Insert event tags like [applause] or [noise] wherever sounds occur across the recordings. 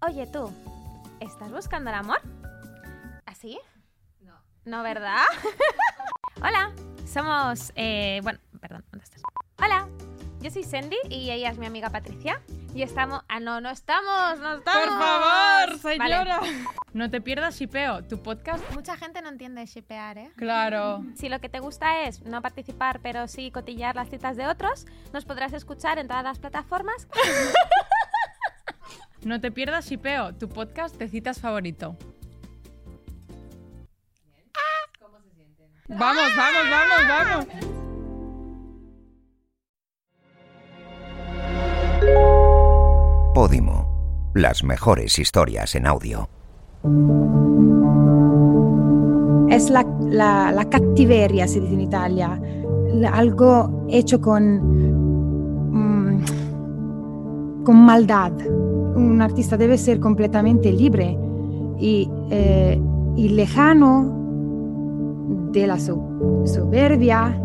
Oye tú, ¿estás buscando el amor? ¿Así? No. ¿No, verdad? [laughs] Hola, somos... eh, bueno, perdón, ¿dónde estás? Hola, yo soy Sandy y ella es mi amiga Patricia. Y estamos... Ah, no, no estamos, no estamos. Por favor, Vale. señora. No te pierdas Shipeo, tu podcast. Mucha gente no entiende shipear, ¿eh? Claro. Si lo que te gusta es no participar, pero sí cotillar las citas de otros, nos podrás escuchar en todas las plataformas. [laughs] No te pierdas Shipeo, tu podcast de citas favorito. Vamos, vamos, vamos, vamos. Podimo. Las mejores historias en audio. Es la, la, la cattiveria, se dice en Italia, La- algo hecho con, mm, con maldad. Un artista debe ser completamente libre y, eh, lejano de la so- soberbia,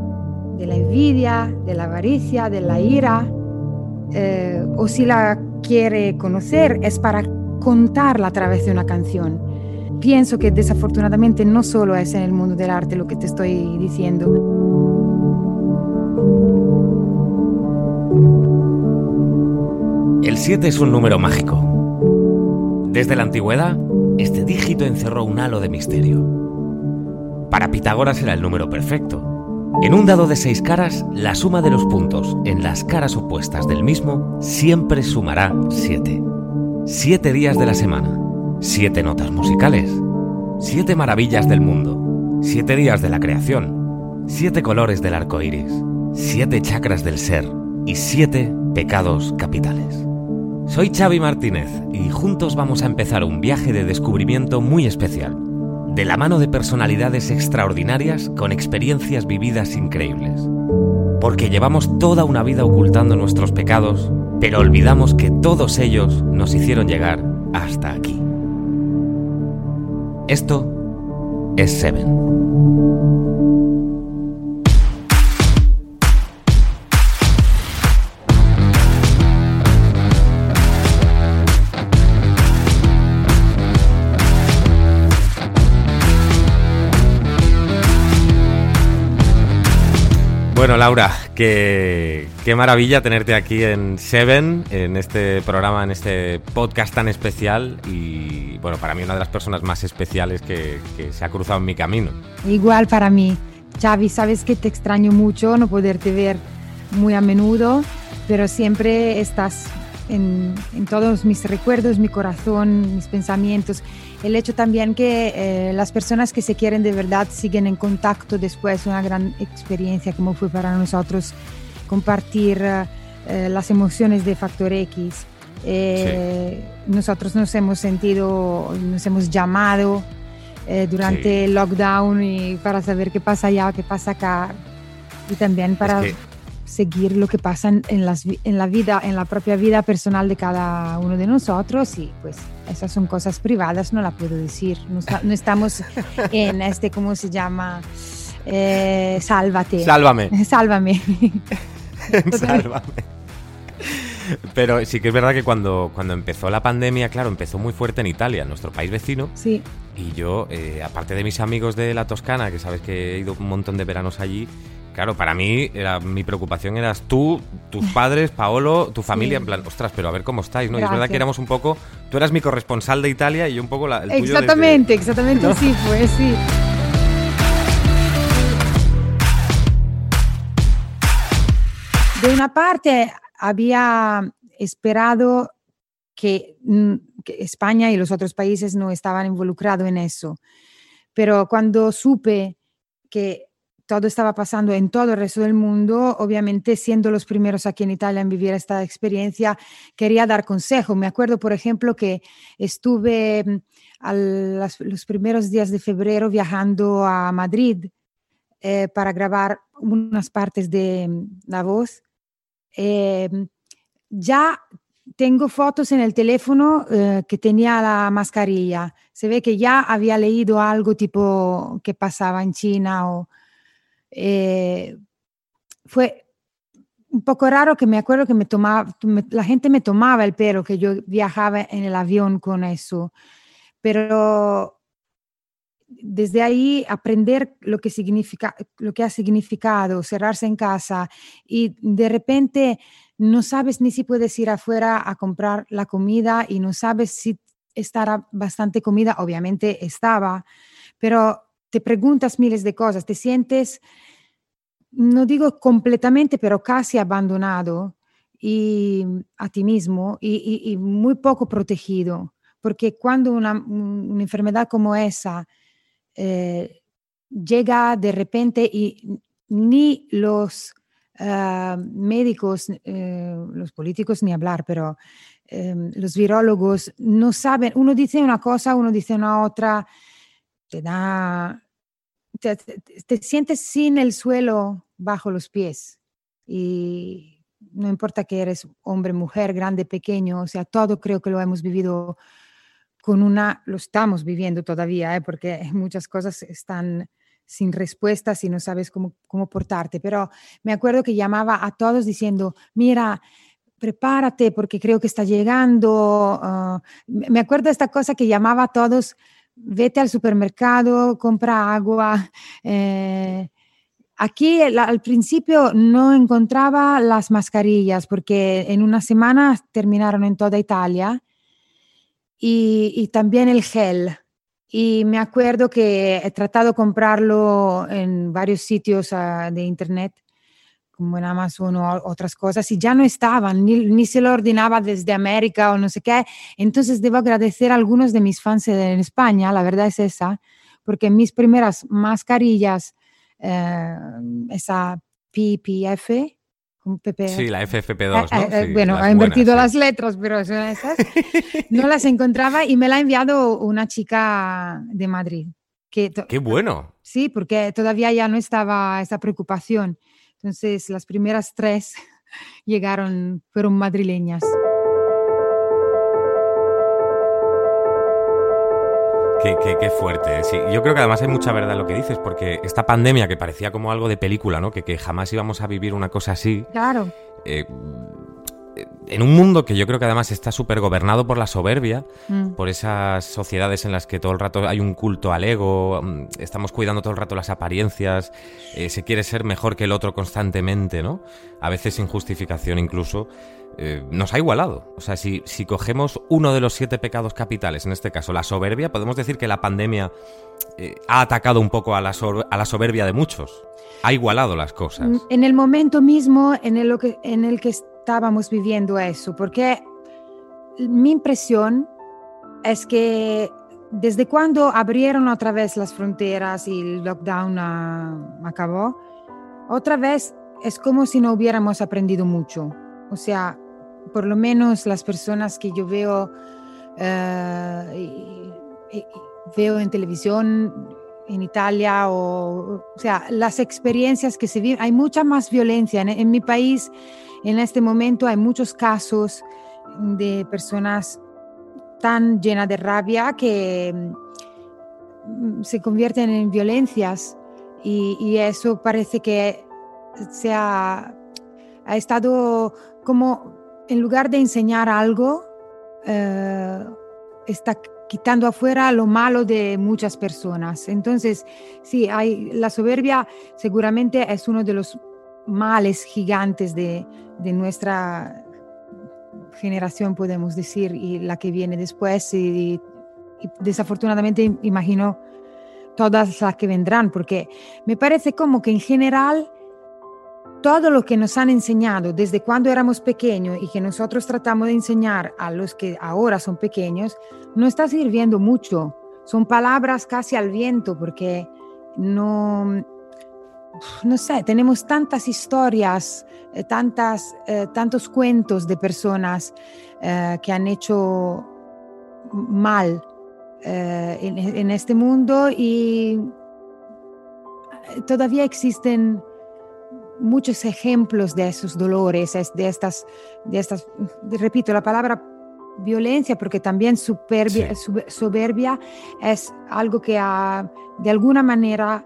de la envidia, de la avaricia, de la ira. eh, o si la quiere conocer es para contarla a través de una canción. Pienso que desafortunadamente no solo es en el mundo del arte lo que te estoy diciendo. El 7 es un número mágico. Desde la antigüedad, este dígito encerró un halo de misterio. Para Pitágoras era el número perfecto. En un dado de seis caras, la suma de los puntos en las caras opuestas del mismo siempre sumará 7. Siete días de la semana, siete notas musicales, siete maravillas del mundo, siete días de la creación, siete colores del arco iris, siete chakras del ser y siete pecados capitales. Soy Xavi Martínez y juntos vamos a empezar un viaje de descubrimiento muy especial, de la mano de personalidades extraordinarias con experiencias vividas increíbles. Porque llevamos toda una vida ocultando nuestros pecados, pero olvidamos que todos ellos nos hicieron llegar hasta aquí. Esto es Seven. Bueno, Laura, qué, qué maravilla tenerte aquí en Seven, en este programa, en este podcast tan especial y, bueno, para mí una de las personas más especiales que, que se ha cruzado en mi camino. Igual para mí. Xavi, sabes que te extraño mucho no poderte ver muy a menudo, pero siempre estás en, en todos mis recuerdos, mi corazón, mis pensamientos. El hecho también que eh, las personas que se quieren de verdad siguen en contacto después, una gran experiencia como fue para nosotros compartir eh, eh, las emociones de Factor X. Eh, Nosotros nos hemos sentido, nos hemos llamado eh, durante Sí. el lockdown y para saber qué pasa allá, qué pasa acá y también para que- seguir lo que pasa en, en las en la vida, en la propia vida personal de cada uno de nosotros y pues esas son cosas privadas, no la puedo decir, no, no estamos en este, ¿cómo se llama? Eh, sálvate. Sálvame, [laughs] Sálvame. [laughs] sálvame. Pero sí que es verdad que cuando, cuando empezó la pandemia, claro, empezó muy fuerte en Italia, en nuestro país vecino, Sí, Y yo, eh, aparte de mis amigos de la Toscana, que sabes que he ido un montón de veranos allí, claro, para mí era, mi preocupación eras tú, tus [laughs] padres, Paolo, tu familia, en plan, ostras, pero a ver cómo estáis, ¿no? Y es verdad que éramos un poco, tú eras mi corresponsal de Italia y yo un poco la, el tuyo desde- exactamente, exactamente, sí, pues sí. De una parte, había esperado que, mm, que España y los otros países no estaban involucrados en eso, pero cuando supe que todo estaba pasando en todo el resto del mundo, obviamente siendo los primeros aquí en Italia en vivir esta experiencia, quería dar consejo. Me acuerdo, por ejemplo, que estuve mm, los primeros días de febrero viajando a Madrid eh, para grabar unas partes de mm, La Voz. Eh, ya tengo fotos en el teléfono eh, que tenía la mascarilla. Se ve que ya había leído algo tipo que pasaba en China o eh, fue un poco raro que me acuerdo que me tomaba, la gente me tomaba el pelo, que yo viajaba en el avión con eso, pero desde ahí aprender lo que significa, lo que ha significado cerrarse en casa y de repente no sabes ni si puedes ir afuera a comprar la comida y no sabes si estará bastante comida, obviamente estaba, pero te preguntas miles de cosas, te sientes, no digo completamente, pero casi abandonado y a ti mismo y, muy poco protegido, porque cuando una, un- una enfermedad como esa eh, llega de repente y ni los ah, médicos, eh, los políticos ni hablar, pero eh, los virólogos no saben, uno dice una cosa, uno dice una otra, te da, te, te- te sientes sin el suelo bajo los pies y no importa que eres hombre, mujer, grande, pequeño, o sea, todo creo que lo hemos vivido con una, lo estamos viviendo todavía, ¿eh? porque [laughs] muchas cosas están sin respuestas y no sabes cómo, cómo portarte, pero me acuerdo que llamaba a todos diciendo, mira, prepárate porque creo que está llegando. ah, me acuerdo de esta cosa que llamaba a todos, vete al supermercado, compra agua. eh, Aquí al principio no encontraba las mascarillas porque en una semana terminaron en toda Italia y, y también el gel. Y me acuerdo que he tratado de comprarlo en varios sitios ah, de internet, como en Amazon o otras cosas, y ya no estaban, ni, ni se lo ordenaba desde América o no sé qué. Entonces debo agradecer a algunos de mis fans en España, la verdad es esa, porque mis primeras mascarillas, eh, esa PPF, PP, Sí, la FFP2, Ah, ¿no? ah, Sí, bueno, ha invertido buenas, las letras, pero son esas. no las encontraba y me la ha enviado una chica de Madrid. Que sí. ¡Qué bueno! sí, porque todavía ya no estaba esa preocupación. Entonces, las primeras tres [laughs] llegaron, fueron madrileñas. Qué, qué- qué fuerte. ¿eh? Sí, yo creo que además hay mucha verdad en lo que dices, porque esta pandemia que parecía como algo de película, ¿no? Que, que jamás íbamos a vivir una cosa así. Claro, eh, en un mundo que yo creo que además está súper gobernado por la soberbia, mm, por esas sociedades en las que todo el rato hay un culto al ego, mm, estamos cuidando todo el rato las apariencias, eh, se quiere ser mejor que el otro constantemente, ¿no? A veces sin justificación incluso. eh, nos ha igualado. O sea, si, si cogemos uno de los siete pecados capitales, en este caso la soberbia, podemos decir que la pandemia eh, ha atacado un poco a la, a la soberbia de muchos. Ha igualado las cosas. En el momento mismo en el, que, en el que estábamos viviendo eso, porque mi impresión es que desde cuando abrieron otra vez las fronteras y el lockdown ah, acabó, otra vez es como si no hubiéramos aprendido mucho. O sea, por lo menos las personas que yo veo, y- y- y veo en televisión en Italia o, o sea, las experiencias que se viven, hay mucha más violencia. En, en mi país, en este momento, hay muchos casos de personas tan llenas de rabia que mm, se convierten en violencias y, eso parece que se ha, ha estado como, en lugar de enseñar algo, eh, está quitando afuera lo malo de muchas personas. Entonces, sí, hay, la soberbia seguramente es uno de los males gigantes de, de nuestra generación, podemos decir, y la que viene después. Y, y desafortunadamente imagino todas las que vendrán, porque me parece como que en general todo lo que nos han enseñado desde cuando éramos pequeños y que nosotros tratamos de enseñar a los que ahora son pequeños, no está sirviendo mucho. Son palabras casi al viento porque no, no sé, tenemos tantas historias, eh, tantas, eh, tantos cuentos de personas eh, que han hecho mal en este mundo y todavía existen muchos ejemplos de esos dolores, es- de estas, de estas, repito la palabra violencia, porque también superbia- soberbia es algo que ha- de alguna manera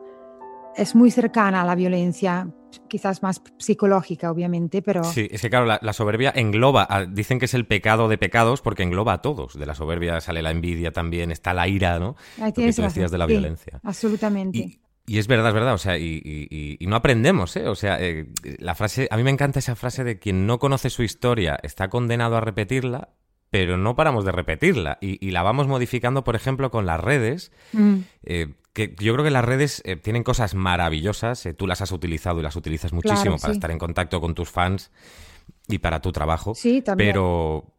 es muy cercana a la violencia, quizás más psicológica, obviamente, pero... Sí, es que claro, la, la soberbia engloba, a- dicen que es el pecado de pecados porque engloba a todos. De la soberbia sale la envidia también, está la ira, ¿no? Ahí Lo que tú decías de la sí, violencia. Absolutamente. Y, y es verdad, es verdad, o sea, y, y- no aprendemos, ¿eh? O sea, eh, la frase, a mí me encanta esa frase de quien no conoce su historia está condenado a repetirla, pero no paramos de repetirla. Y, y la vamos modificando, por ejemplo, con las redes, Mm, eh, que yo creo que las redes eh, tienen cosas maravillosas, tú las has utilizado y las utilizas muchísimo Claro, para sí. estar en contacto con tus fans y para tu trabajo. Sí, también. Pero,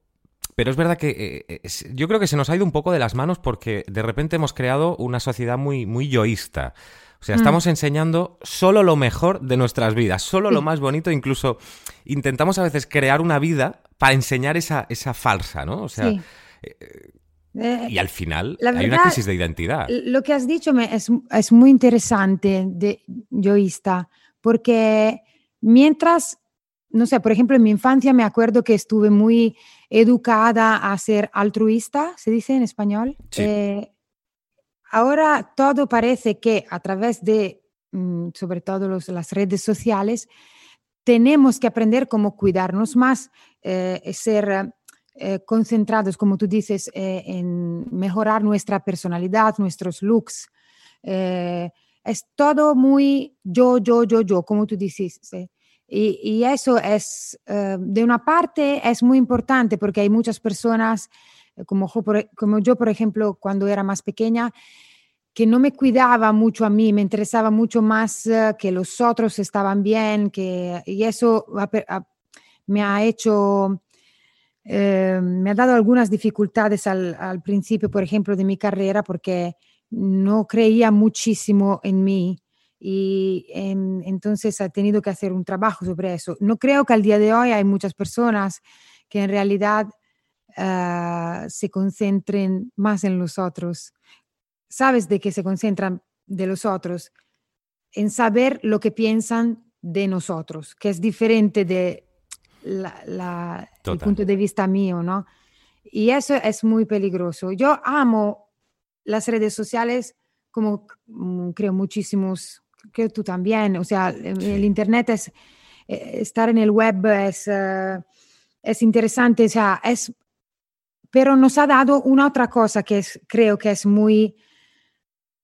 pero es verdad que eh, es- yo creo que se nos ha ido un poco de las manos porque de repente hemos creado una sociedad muy, muy yoísta. O sea, Mm. estamos enseñando solo lo mejor de nuestras vidas, solo lo Sí. más bonito, incluso intentamos a veces crear una vida para enseñar esa, esa falsa, ¿no? O sea, sí. Eh, y al final La hay una crisis de identidad. Lo que has dicho me- es, es muy interesante de yoísta, porque mientras, no sé, por ejemplo, en mi infancia me acuerdo que estuve muy educada a ser altruista, ¿se dice en español? Sí. Eh, ahora todo parece que a través de, mm, sobre todo los- las redes sociales, tenemos que aprender cómo cuidarnos más, eh, ser eh, concentrados, como tú dices, eh, en mejorar nuestra personalidad, nuestros looks. Eh, es todo muy yo, yo, yo, yo, como tú dices. ¿sí? Y, y eso es, eh, de una parte, es muy importante porque hay muchas personas, eh, como, yo, por, como yo, por ejemplo, cuando era más pequeña, que no me cuidaba mucho a mí, me interesaba mucho más eh, que los otros estaban bien, que, y eso me ha hecho, eh, me ha dado algunas dificultades al, principio, por ejemplo, de mi carrera, porque no creía muchísimo en mí y en- entonces he tenido que hacer un trabajo sobre eso. No creo que al día de hoy hay muchas personas que en realidad ah, se concentren más en los otros. ¿Sabes de qué se concentran de los otros? En saber lo que piensan de nosotros, que es diferente de la- la- el punto de vista mío, ¿no? Y eso es muy peligroso. Yo amo las redes sociales como mm, creo muchísimos, creo tú también, o sea, el, el Internet es, eh, estar en el web es, eh, es interesante, o sea, es, pero nos ha dado una otra cosa que es, creo que es muy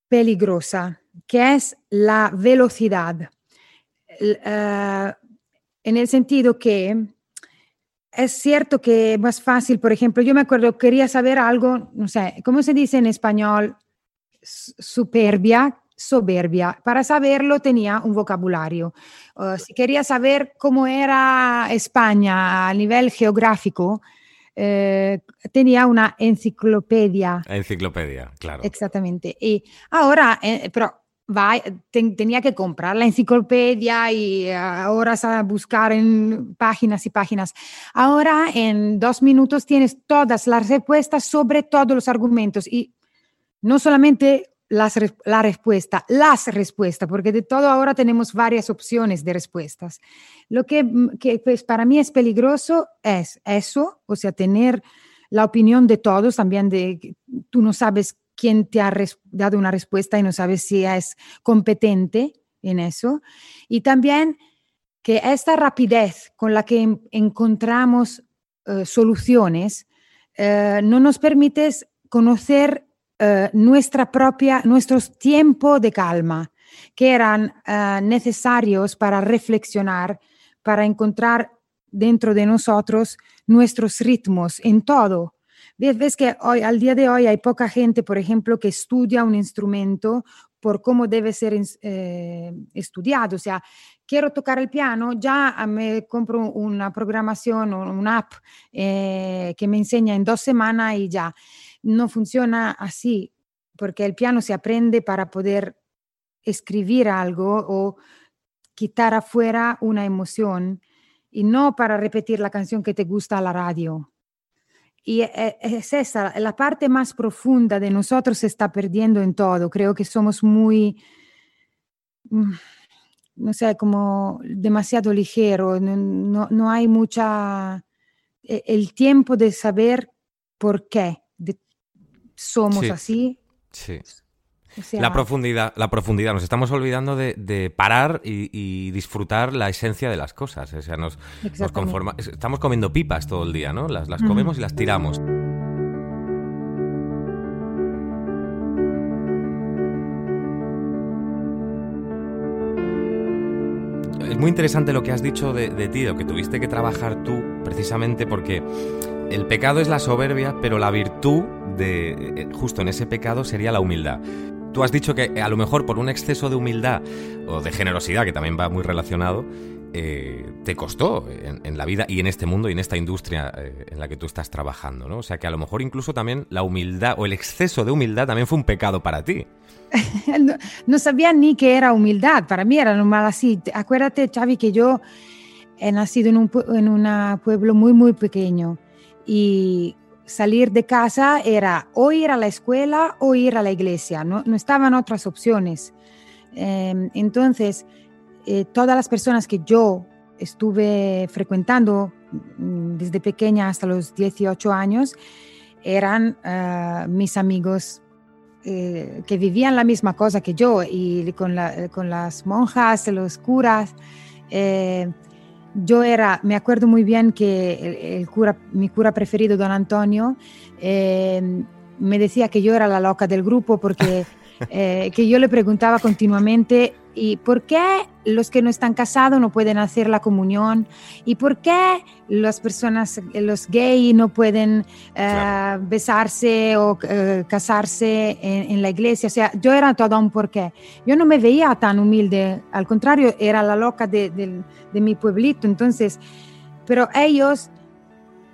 peligrosa, que es la velocidad. Eh, en el sentido que es cierto que es más fácil, por ejemplo, yo me acuerdo, quería saber algo, no sé, ¿cómo se dice en español? Superbia, soberbia. Para saberlo tenía un vocabulario. Uh, si quería saber cómo era España a nivel geográfico, eh, tenía una enciclopedia. Enciclopedia, claro. Exactamente. Y ahora, eh, pero vai- ten- tenía que comprar la enciclopedia y eh, horas a buscar en páginas y páginas. Ahora, en dos minutos tienes todas las respuestas sobre todos los argumentos y no solamente las la respuesta, las respuestas, porque de todo ahora tenemos varias opciones de respuestas. Lo que, mm, que, pues, para mí es peligroso es eso, o sea, tener la opinión de todos, también de tú no sabes quién te ha dado una respuesta y no sabes si es competente en eso. Y también que esta rapidez con la que en- encontramos eh, soluciones eh, no nos permite conocer eh, nuestra propia, nuestros tiempos de calma, que eran eh, necesarios para reflexionar, para encontrar dentro de nosotros nuestros ritmos en todo. Ves, que hoy, al día de hoy hay poca gente, por ejemplo, que estudia un instrumento por cómo debe ser eh, estudiado. O sea, quiero tocar el piano, ya me compro una programación o una app que me enseña en dos semanas y ya. No funciona así, porque el piano se aprende para poder escribir algo o quitar afuera una emoción y no para repetir la canción que te gusta a la radio. Y e- es esa, la parte más profunda de nosotros se está perdiendo en todo. Creo que somos muy, mm, no sé, como demasiado ligero. No, no- no hay mucha, e- el tiempo de saber por qué somos Sí. así. Sí. O sea, La profundidad, la profundidad. Nos estamos olvidando de, de parar y, y disfrutar la esencia de las cosas. O sea, nos, nos conforma. Estamos comiendo pipas todo el día, ¿no? Las, las comemos y las tiramos. Es muy interesante lo que has dicho de, de ti, lo que tuviste que trabajar tú, precisamente porque el pecado es la soberbia, pero la virtud de eh, justo en ese pecado sería la humildad. Tú has dicho que eh, a lo mejor por un exceso de humildad o de generosidad, que también va muy relacionado, eh, te costó en, la vida y en este mundo y en esta industria eh, en la que tú estás trabajando, ¿no? O sea que a lo mejor incluso también la humildad o el exceso de humildad también fue un pecado para ti. [laughs] no, sabía ni que era humildad, para mí era normal así. Te- Acuérdate, Xavi, que yo he nacido en un, en un pueblo muy, muy pequeño y salir de casa era o ir a la escuela o ir a la iglesia, no, no estaban otras opciones. Eh, entonces, eh, todas las personas que yo estuve frecuentando mm, desde pequeña hasta los 18 años eran eh, mis amigos eh, que vivían la misma cosa que yo y con, con las monjas, los curas. Yo era, me acuerdo muy bien que el, el cura, mi cura preferido, don Antonio, eh, me decía que yo era la loca del grupo porque [laughs] eh, que yo le preguntaba continuamente, ¿y por qué los que no están casados no pueden hacer la comunión? ¿Y por qué las personas, los gays no pueden eh, Claro. besarse o eh, casarse en, en la iglesia? O sea, yo era todo un porqué. Yo no me veía tan humilde, al contrario, era la loca de, mi pueblito. Entonces, pero ellos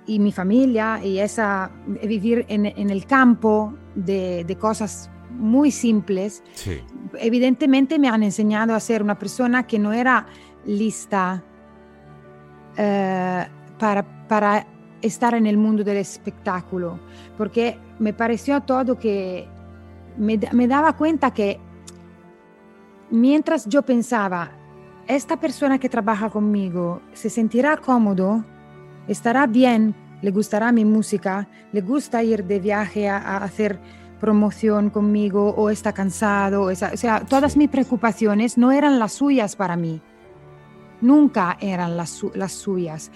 y mi familia y esa vivir en, en el campo de, de cosas muy simples, Sí. evidentemente me han enseñado a ser una persona que no era lista eh, para, para estar en el mundo del espectáculo, porque me pareció todo que me, me daba cuenta que mientras yo pensaba, esta persona que trabaja conmigo se sentirá cómodo, estará bien, le gustará mi música, le gusta ir de viaje a, a hacer promoción conmigo o está cansado, o, sea, todas Sí. mis preocupaciones no eran las suyas para mí, nunca eran las, su- las suyas.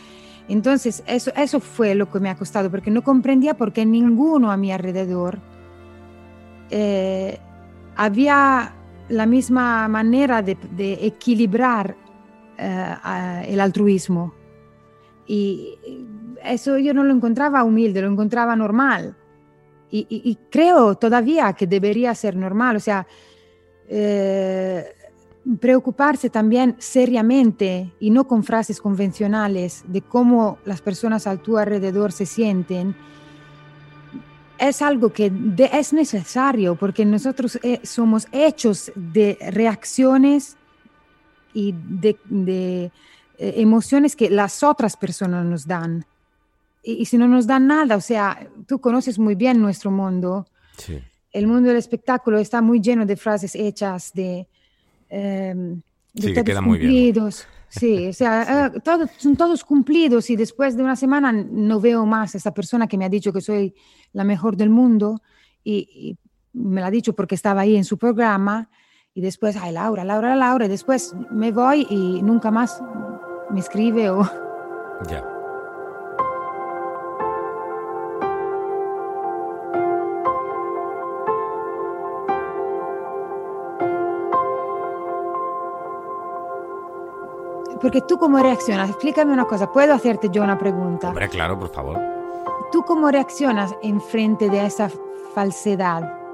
Entonces, eso, eso fue lo que me ha costado, porque no comprendía por qué ninguno a mi alrededor eh, había la misma manera de, de equilibrar eh, el altruismo. Y eso yo no lo encontraba humilde, lo encontraba normal. Y, y- y creo todavía que debería ser normal, o sea, eh, preocuparse también seriamente y no con frases convencionales de cómo las personas a tu alrededor se sienten, es algo que de- es necesario porque nosotros eh, somos hechos de reacciones y de, de, eh, emociones que las otras personas nos dan. Y, y si no nos dan nada, o sea, tú conoces muy bien nuestro mundo, Sí. el mundo del espectáculo está muy lleno de frases hechas, de, em, de Sí, que queda muy bien. Sí, o sea, [laughs] eh, todo- son todos cumplidos y después de una semana no veo más a esa persona que me ha dicho que soy la mejor del mundo y, y me lo ha dicho porque estaba ahí en su programa y después, ay, Laura, Laura, Laura, y después me voy y nunca más me escribe o... Ya. Porque tú cómo reaccionas, explícame una cosa, ¿puedo hacerte yo una pregunta? Hombre, claro, por favor. ¿Tú cómo reaccionas en frente de esa falsedad?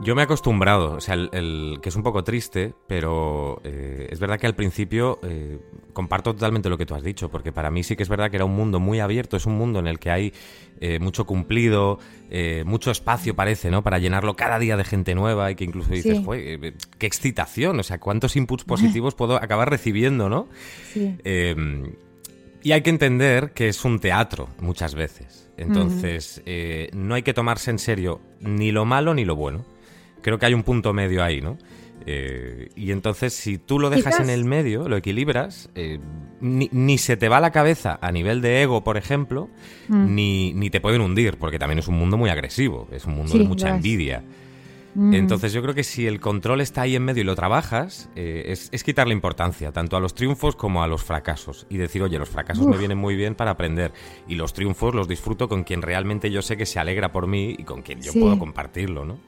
Yo me he acostumbrado, o sea, el, el- que es un poco triste, pero eh, es verdad que al principio eh, comparto totalmente lo que tú has dicho, porque para mí sí que es verdad que era un mundo muy abierto, es un mundo en el que hay eh, mucho cumplido, mucho espacio parece, ¿no? Para llenarlo cada día de gente nueva y que incluso dices, Sí. "Jue, eh, qué excitación, o sea, cuántos inputs positivos puedo acabar recibiendo, ¿no? Sí. Eh, y hay que entender que es un teatro muchas veces. Entonces, no hay que tomarse en serio ni lo malo ni lo bueno. Creo que hay un punto medio ahí, ¿no? Eh, y entonces, si tú lo dejas Quizás- en el medio, lo equilibras, eh, ni, ni se te va la cabeza a nivel de ego, por ejemplo, Mm. ni, ni te pueden hundir, porque también es un mundo muy agresivo, es un mundo Sí, de mucha envidia. Mm. Entonces yo creo que si el control está ahí en medio y lo trabajas, eh, es, es quitarle importancia tanto a los triunfos como a los fracasos. Y decir, oye, los fracasos me vienen muy bien para aprender. Y los triunfos los disfruto con quien realmente yo sé que se alegra por mí y con quien yo Sí. puedo compartirlo, ¿no?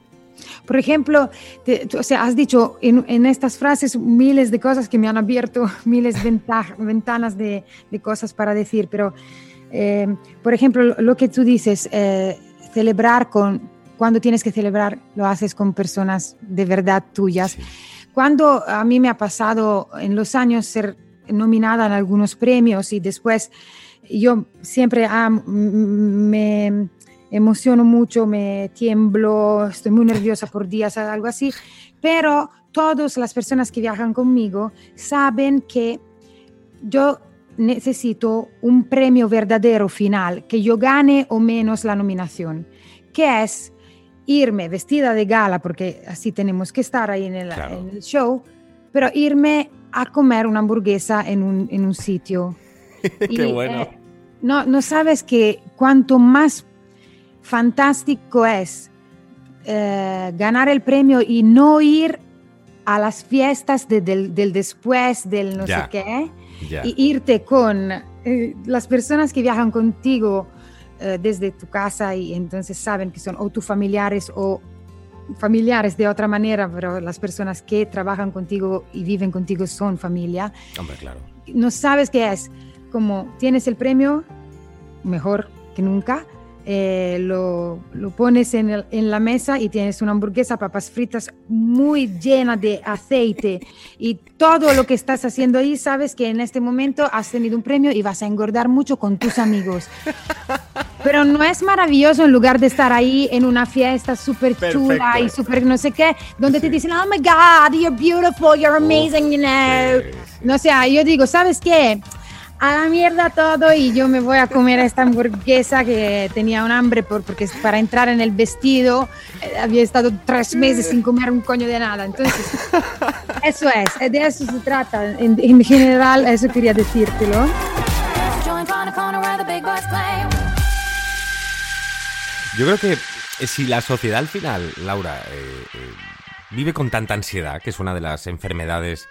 Por ejemplo, te- tú- o sea, has dicho en, en estas frases miles de cosas que me han abierto, [laughs] miles de venta- ventanas de, de cosas para decir, pero, eh, por ejemplo, lo, lo que tú dices, eh, celebrar con, cuando tienes que celebrar, lo haces con personas de verdad tuyas. Sí. Cuando a mí me ha pasado en los años ser nominada en algunos premios y después yo siempre ah, me emociono mucho, me tiemblo, estoy muy nerviosa por días, algo así, pero todas las personas que viajan conmigo saben que yo necesito un premio verdadero final, que yo gane o menos la nominación, que es irme vestida de gala, porque así tenemos que estar ahí en el, Claro. en el show, pero irme a comer una hamburguesa en un, en un sitio. [laughs] Qué Y, bueno. eh, no, no sabes que cuanto más fantástico es eh, ganar el premio y no ir a las fiestas de- del, del después, del no Ya. sé qué, Ya. y irte con eh, las personas que viajan contigo eh, desde tu casa y entonces saben que son o tus familiares o familiares de otra manera, pero las personas que trabajan contigo y viven contigo son familia Hombre, claro. no sabes qué es. Como tienes el premio, mejor que nunca, eh, lo, lo pones en, el- en la mesa y tienes una hamburguesa, papas fritas muy llena de aceite y todo lo que estás haciendo ahí, sabes que en este momento has tenido un premio y vas a engordar mucho con tus amigos. Pero no es maravilloso en lugar de estar ahí en una fiesta súper chula y súper no sé qué, donde te dicen, oh my God, you're beautiful, you're amazing, you know. Sí, sí. No sé, yo digo, ¿sabes qué? A la mierda todo y yo me voy a comer esta hamburguesa que tenía un hambre por, porque para entrar en el vestido eh, había estado tres meses sin comer un coño de nada. Entonces, [laughs] eso es, de eso se trata. En, en general, eso quería decírtelo. Join on the corner where the big boys play. Yo creo que eh, si la sociedad al final, Laura, eh, eh, vive con tanta ansiedad, que es una de las enfermedades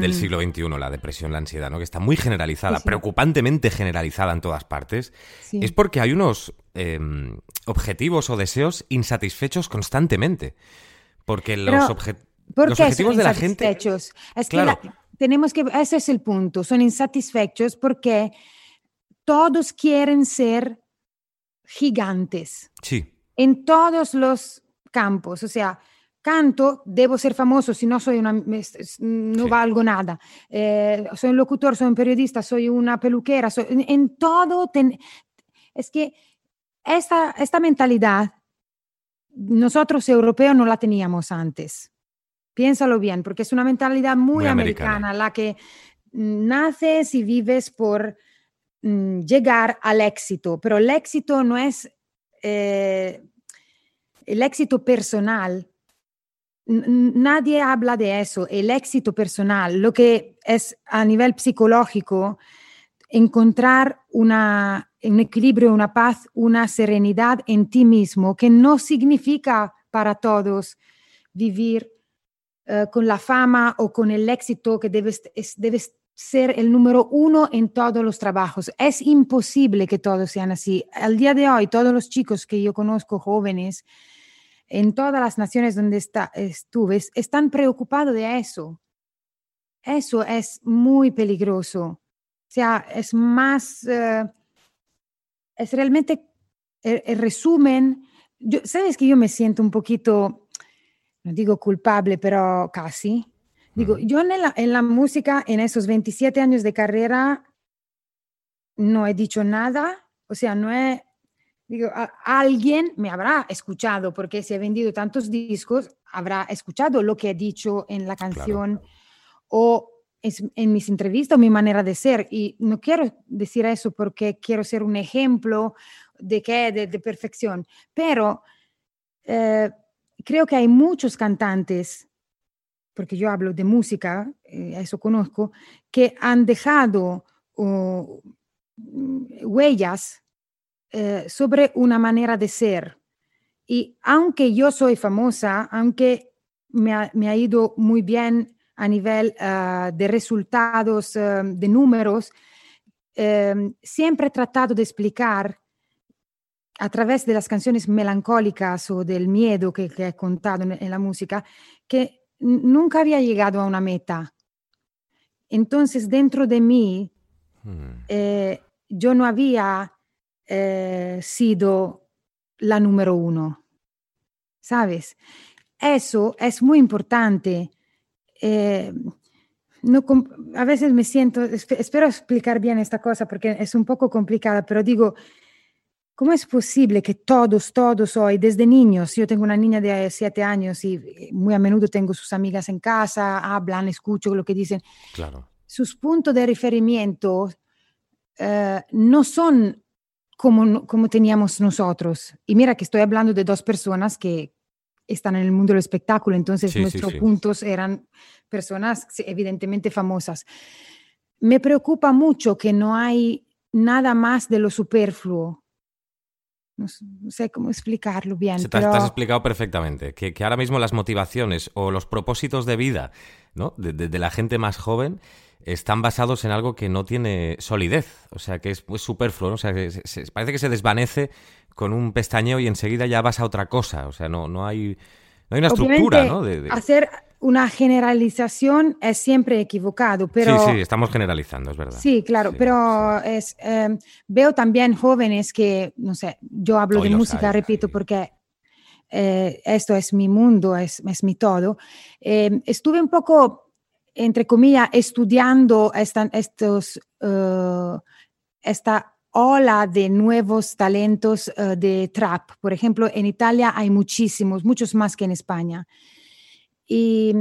del Mm. siglo XXI, la depresión, la ansiedad, ¿no? que está muy generalizada, Sí, sí. preocupantemente generalizada en todas partes, Sí. es porque hay unos eh, objetivos o deseos insatisfechos constantemente. Porque los, Pero, obje- ¿Por los qué objetivos de la gente... insatisfechos? Es que Claro. la- tenemos que, ese es el punto, son insatisfechos porque todos quieren ser gigantes Sí, en todos los campos, o sea, canto, debo ser famoso, si no soy una, no Sí. valgo nada. Eh, soy un locutor, soy un periodista, soy una peluquera, soy- en, en todo, ten- es que esta, esta mentalidad nosotros europeos no la teníamos antes. Piénsalo bien, porque es una mentalidad muy, Muy americana. americana, la que naces y vives por mm, llegar al éxito, pero el éxito no es eh, el éxito personal. Nadie habla de eso, el éxito personal, lo que es a nivel psicológico, encontrar una, un equilibrio, una paz, una serenidad en ti mismo, que no significa para todos vivir eh, con la fama o con el éxito que debes, es- debes ser el número uno en todos los trabajos. Es imposible que todos sean así. Al día de hoy, todos los chicos que yo conozco jóvenes, en todas las naciones donde está, estuve, es- están preocupados de eso. Eso es muy peligroso. O sea, es más, eh, es realmente el, el resumen. Yo, Sabes que yo me siento un poquito, no digo culpable, pero casi. Digo, yo en la, en la música, en esos 27 años de carrera, no he dicho nada. O sea, no he, digo, a- alguien me habrá escuchado, porque si he vendido tantos discos, habrá escuchado lo que he dicho en la canción o es, en mis entrevistas o mi manera de ser. Y no quiero decir eso porque quiero ser un ejemplo de qué, de, de perfección, pero eh, creo que hay muchos cantantes, porque yo hablo de música, eh, eso conozco, que han dejado oh, huellas eh, sobre una manera de ser Y aunque yo soy famosa, aunque me ha, me ha ido muy bien a nivel ah, de resultados, ah, de números, eh, siempre he tratado de explicar a través de las canciones melancólicas o del miedo que, que he contado en, en la música, que nunca había llegado a una meta. Entonces, dentro de mí, Hmm. eh, yo no había eh, sido la número uno, ¿sabes? Eso es muy importante. Eh, no a veces me siento, esp- espero explicar bien esta cosa porque es un poco complicada, pero digo, ¿cómo es posible que todos, todos hoy, desde niños, yo tengo una niña de siete años y eh, muy a menudo tengo sus amigas en casa, hablan, escucho lo que dicen, Claro. sus puntos de referimiento eh, no son como, como teníamos nosotros. Y mira que estoy hablando de dos personas que están en el mundo del espectáculo, entonces Sí, sí, nuestros sí. puntos eran personas sí, evidentemente famosas. Me preocupa mucho que no hay nada más de lo superfluo. No, sé cómo explicarlo bien, Se te, pero te has explicado perfectamente. Que, que ahora mismo las motivaciones o los propósitos de vida ¿no? de, de- de la gente más joven están basados en algo que no tiene solidez. O sea, que es pues, superfluo. ¿no? O sea, que se- se- parece que se desvanece con un pestañeo y enseguida ya vas a otra cosa. O sea, no, no, hay, no hay una estructura, ¿no? De- de- hacer una generalización es siempre equivocado, pero Sí, sí, estamos generalizando, es verdad. Sí, claro, Sí, pero es, eh, veo también jóvenes que, no sé, yo hablo Hoy de música, hay, repito, hay. porque eh, esto es mi mundo, es, es mi todo. Eh, estuve un poco, entre comillas, estudiando esta, estos, eh, esta ola de nuevos talentos eh, de trap. Por ejemplo, en Italia hay muchísimos, muchos más que en España. Y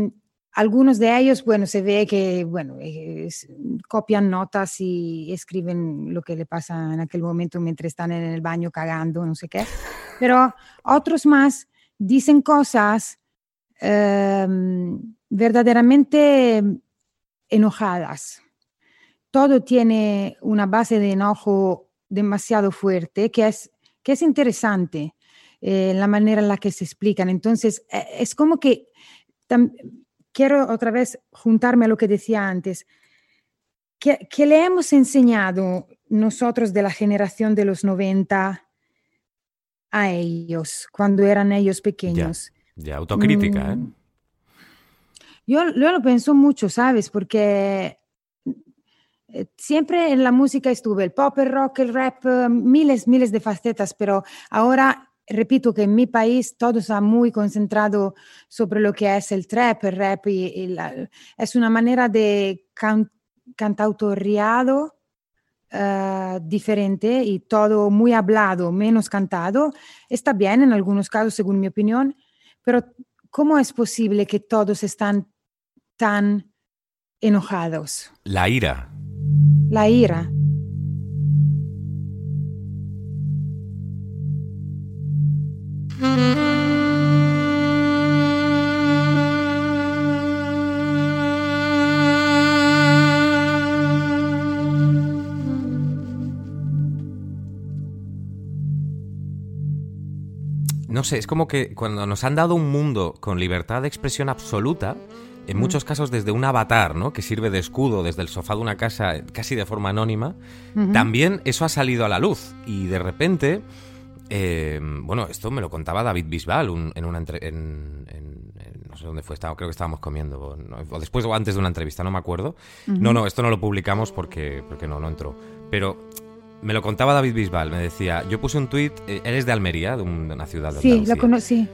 algunos de ellos, bueno, se ve que, bueno, es- copian notas y escriben lo que le pasa en aquel momento mientras están en el baño cagando, no sé qué. Pero otros más dicen cosas em, verdaderamente enojadas. Todo tiene una base de enojo demasiado fuerte que es, que es interesante eh, la manera en la que se explican. Entonces, eh, es como que quiero otra vez juntarme a lo que decía antes. que le hemos enseñado nosotros de la generación de los 90 a ellos cuando eran ellos pequeños? Ya, autocrítica, ¿eh? Mm. Yo, yo lo pienso mucho, ¿sabes? Porque eh, siempre en la música estuve el pop, el rock, el rap, eh, miles, miles de facetas, pero ahora repito que en mi país todo está muy concentrado sobre lo que es el trap, el rap, y, y la- es una manera de can- cantautoriado eh, diferente y todo muy hablado, menos cantado. Está bien en algunos casos, según mi opinión, pero ¿cómo es posible que todos están tan enojados? La ira. La ira. No sé, es como que cuando nos han dado un mundo con libertad de expresión absoluta, en muchos casos desde un avatar, ¿no? Que sirve de escudo desde el sofá de una casa eh, casi de forma anónima, también eso ha salido a la luz. Y de repente, eh, bueno, esto me lo contaba David Bisbal un- en una entre- en, en- en- no sé dónde fue, estaba- creo que estábamos comiendo, no, o después o antes de una entrevista, no me acuerdo. No, no, esto no lo publicamos porque, porque no, no entró. Pero me lo contaba David Bisbal, me decía, yo puse un tuit, eh, él es de Almería, de, un- de una ciudad de Sí, Andalucía. lo conocí.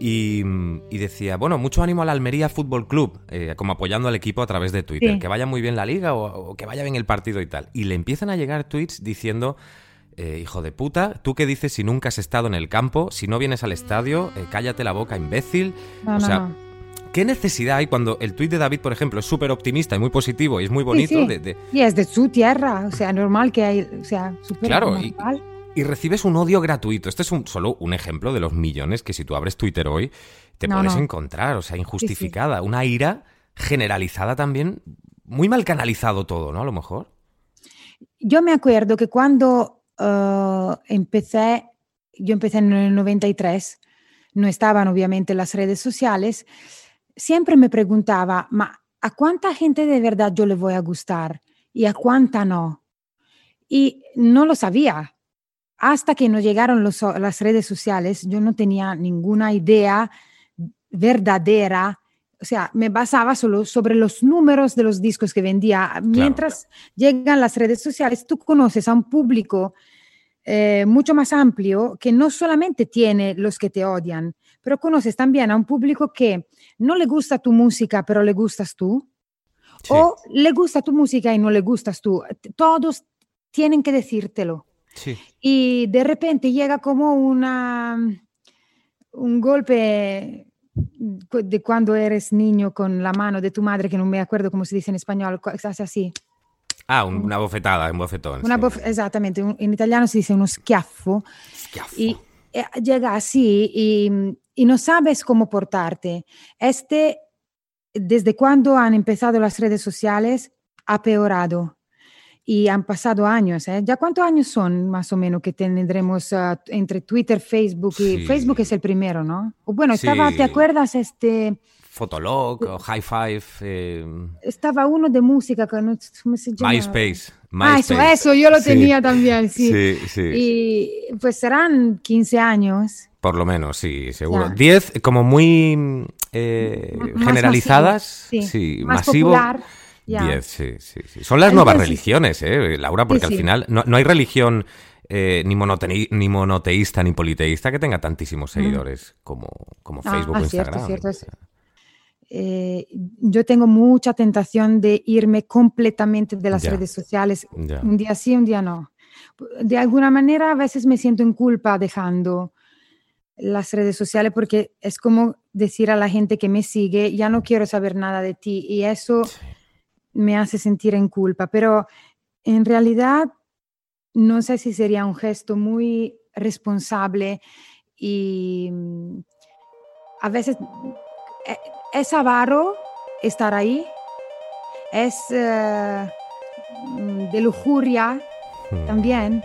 Y, y decía, bueno, mucho ánimo al Almería Fútbol Club, eh, como apoyando al equipo a través de Twitter, Sí. que vaya muy bien la liga o, o que vaya bien el partido y tal. Y le empiezan a llegar tweets diciendo, eh, hijo de puta, tú qué dices si nunca has estado en el campo, si no vienes al estadio, eh, cállate la boca, imbécil. No, o no, sea, no. ¿Qué necesidad hay cuando el tuit de David, por ejemplo, es súper optimista y muy positivo y es muy bonito? sí. de- de- Y es de su tierra, o sea, normal que hay, o sea, súper Claro, y- normal. y recibes un odio gratuito. Este es un, solo un ejemplo de los millones que si tú abres Twitter hoy te No, puedes no. encontrar, o sea, injustificada. Una ira generalizada también, muy mal canalizado todo, ¿no? A lo mejor. Yo me acuerdo que cuando eh, empecé, yo empecé en el 93, no estaban obviamente las redes sociales, siempre me preguntaba, ma ¿a cuánta gente de verdad yo le voy a gustar y a cuánta no? Y no lo sabía. Hasta que no llegaron los, las redes sociales, yo no tenía ninguna idea verdadera. O sea, me basaba solo sobre los números de los discos que vendía. Mientras llegan las redes sociales, tú conoces a un público eh, mucho más amplio que no solamente tiene los que te odian, pero conoces también a un público que no le gusta tu música, pero le gustas tú, Sí. o le gusta tu música y no le gustas tú. Todos tienen que decírtelo. Sí. Y de repente llega como una, un golpe de cuando eres niño con la mano de tu madre, que no me acuerdo cómo se dice en español, hace así. Ah, un- una bofetada, un bofetón. Una bof- exactamente, un- en italiano se dice uno schiaffo. Schiaffo. y eh, llega así y, y no sabes cómo portarte. Este, desde cuando han empezado las redes sociales, ha peorado. Y han pasado años. ¿eh? ¿Ya cuántos años son más o menos que tendremos ah, entre Twitter, Facebook? Y Sí. Facebook es el primero, ¿no? O bueno, estaba, Sí. ¿te acuerdas? Este, Fotolog o High Five, eh, estaba uno de música, que no- ¿cómo se llama? MySpace. Ah, eso, MySpace. eso, yo lo Sí. tenía también, sí. Sí, sí. Y pues serán 15 años. Por lo menos, sí, seguro. Ya. 10 como muy mm, eh, generalizadas. masivo, sí, más masivo. popular, ya. 10, sí, sí, sí. Son las nuevas Entonces- religiones, ¿eh, Laura? Porque Sí, al final no, no hay religión eh, ni, monotei- ni monoteísta ni politeísta que tenga tantísimos seguidores como, como Ah, Facebook ah, o cierto, Instagram. cierto, es- Eh, yo tengo mucha tentación de irme completamente de las Ya. redes sociales. Ya. Un día sí, un día no. De alguna manera a veces me siento en culpa dejando las redes sociales porque es como decir a la gente que me sigue, ya no quiero saber nada de ti y eso me hace sentir en culpa, pero en realidad no sé si sería un gesto muy responsable y mm, a veces es avaro estar ahí, es eh, mm, de lujuria Hmm. también.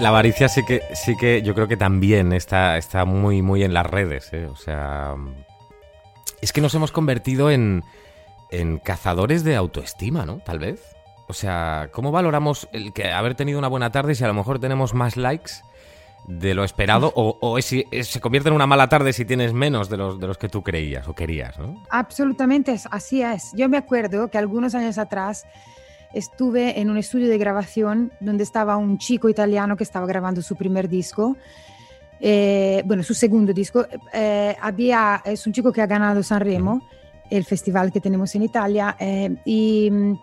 La avaricia sí que, sí que yo creo que también está, está muy, muy en las redes, ¿eh? O sea, es que nos hemos convertido en, en cazadores de autoestima, ¿no? Tal vez. O sea, ¿cómo valoramos el que haber tenido una buena tarde si a lo mejor tenemos más likes de lo esperado o, o es es- se convierte en una mala tarde si tienes menos de los, de los que tú creías o querías, ¿no? Absolutamente, así es. Yo me acuerdo que algunos años atrás estuve en un estudio de grabación donde estaba un chico italiano que estaba grabando su primer disco, eh, bueno, su segundo disco. Eh, había, es un chico que ha ganado Sanremo, el festival que tenemos en Italia, eh, y mm,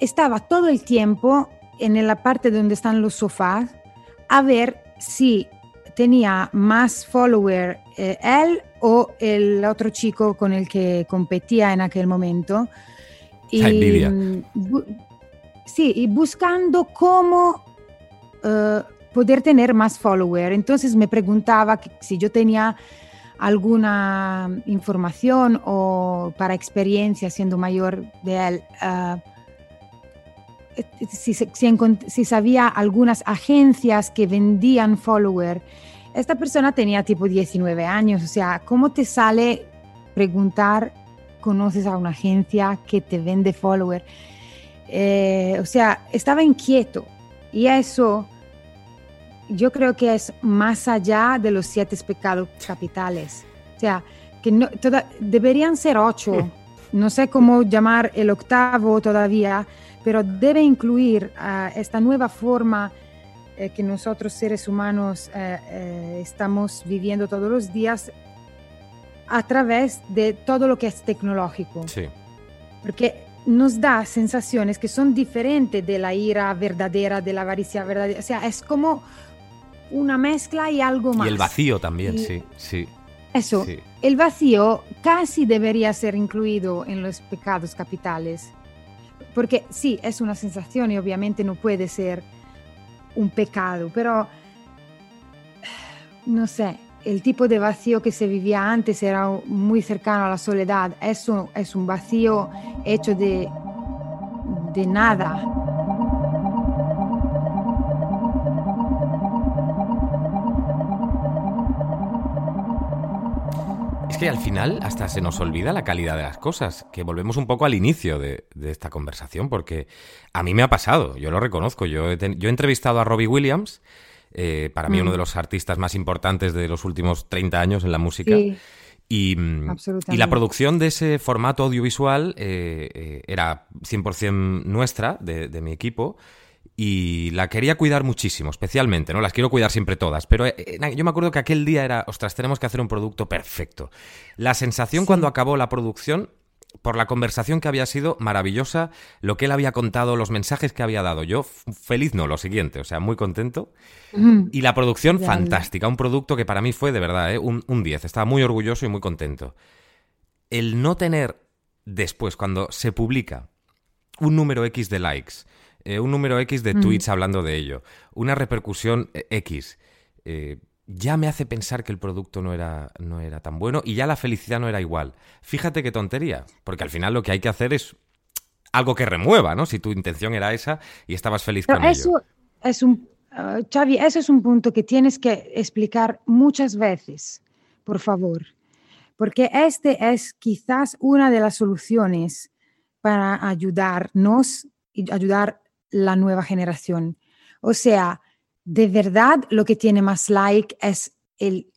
estaba todo el tiempo en la parte donde están los sofás a ver si tenía más follower eh, él o el otro chico con el que competía en aquel momento. Envidia. mm, sí, y buscando cómo eh, poder tener más follower. Entonces me preguntaba que si yo tenía alguna información o para experiencia siendo mayor de él. eh, si, si sabía algunas agencias que vendían follower. Esta persona tenía tipo 19 años, o sea, ¿cómo te sale preguntar, conoces a una agencia que te vende follower? Eh, o sea, estaba inquieto y eso yo creo que es más allá de los siete pecados capitales. O sea, que no, toda- deberían ser ocho. No sé cómo llamar el octavo todavía, pero debe incluir ah, esta nueva forma eh, que nosotros seres humanos eh, eh, estamos viviendo todos los días a través de todo lo que es tecnológico Sí. porque nos da sensaciones que son diferentes de la ira verdadera, de la avaricia verdadera. O sea, es como una mezcla y algo más. Y el vacío también, Y- sí, sí. Eso, sí. el vacío casi debería ser incluido en los pecados capitales. Porque sí, es una sensación y obviamente no puede ser un pecado, pero [sighs] no sé, el tipo de vacío que se vivía antes era muy cercano a la soledad. Eso es un vacío hecho de, de nada. Que al final hasta se nos olvida la calidad de las cosas, que volvemos un poco al inicio de, de esta conversación, porque a mí me ha pasado, yo lo reconozco, yo he, ten- yo he entrevistado a Robbie Williams, eh, para mí Mm. uno de los artistas más importantes de los últimos 30 años en la música. Sí, Y, mm, y la producción de ese formato audiovisual eh, eh, era 100% nuestra, de, de mi equipo, y la quería cuidar muchísimo, especialmente, ¿no? Las quiero cuidar siempre todas, pero eh, eh, yo me acuerdo que aquel día era, ostras, tenemos que hacer un producto perfecto. La sensación cuando acabó la producción, por la conversación que había sido maravillosa, lo que él había contado, los mensajes que había dado, yo feliz no, lo siguiente, o sea, muy contento. Y la producción fantástica, un producto que para mí fue de verdad ¿eh? un, un 10, estaba muy orgulloso y muy contento. El no tener después, cuando se publica un número X de likes, eh, un número X de tweets hablando de ello, una repercusión eh, X, eh, ya me hace pensar que el producto no era, no era tan bueno y ya la felicidad no era igual. Fíjate qué tontería, porque al final lo que hay que hacer es algo que remueva, ¿no? Si tu intención era esa y estabas feliz Pero con ello. eso es un, ah, Xavi, eso es un punto que tienes que explicar muchas veces, por favor, porque este es quizás una de las soluciones para ayudarnos y ayudar la nueva generación. O sea, de verdad lo que tiene más like es el,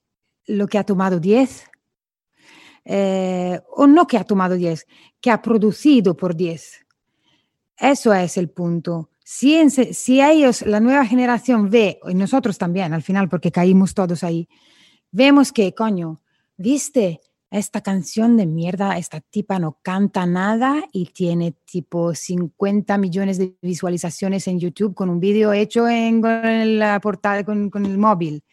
lo que ha tomado 10. eh, o no que ha tomado 10, que ha producido por 10. Eso es el punto. Si, en si ellos, la nueva generación ve, y nosotros también al final, porque caímos todos ahí, vemos que, coño, viste, esta canción de mierda, esta tipa no canta nada y tiene tipo 50 millones de visualizaciones en YouTube con un vídeo hecho en, con la portada, con, con el móvil.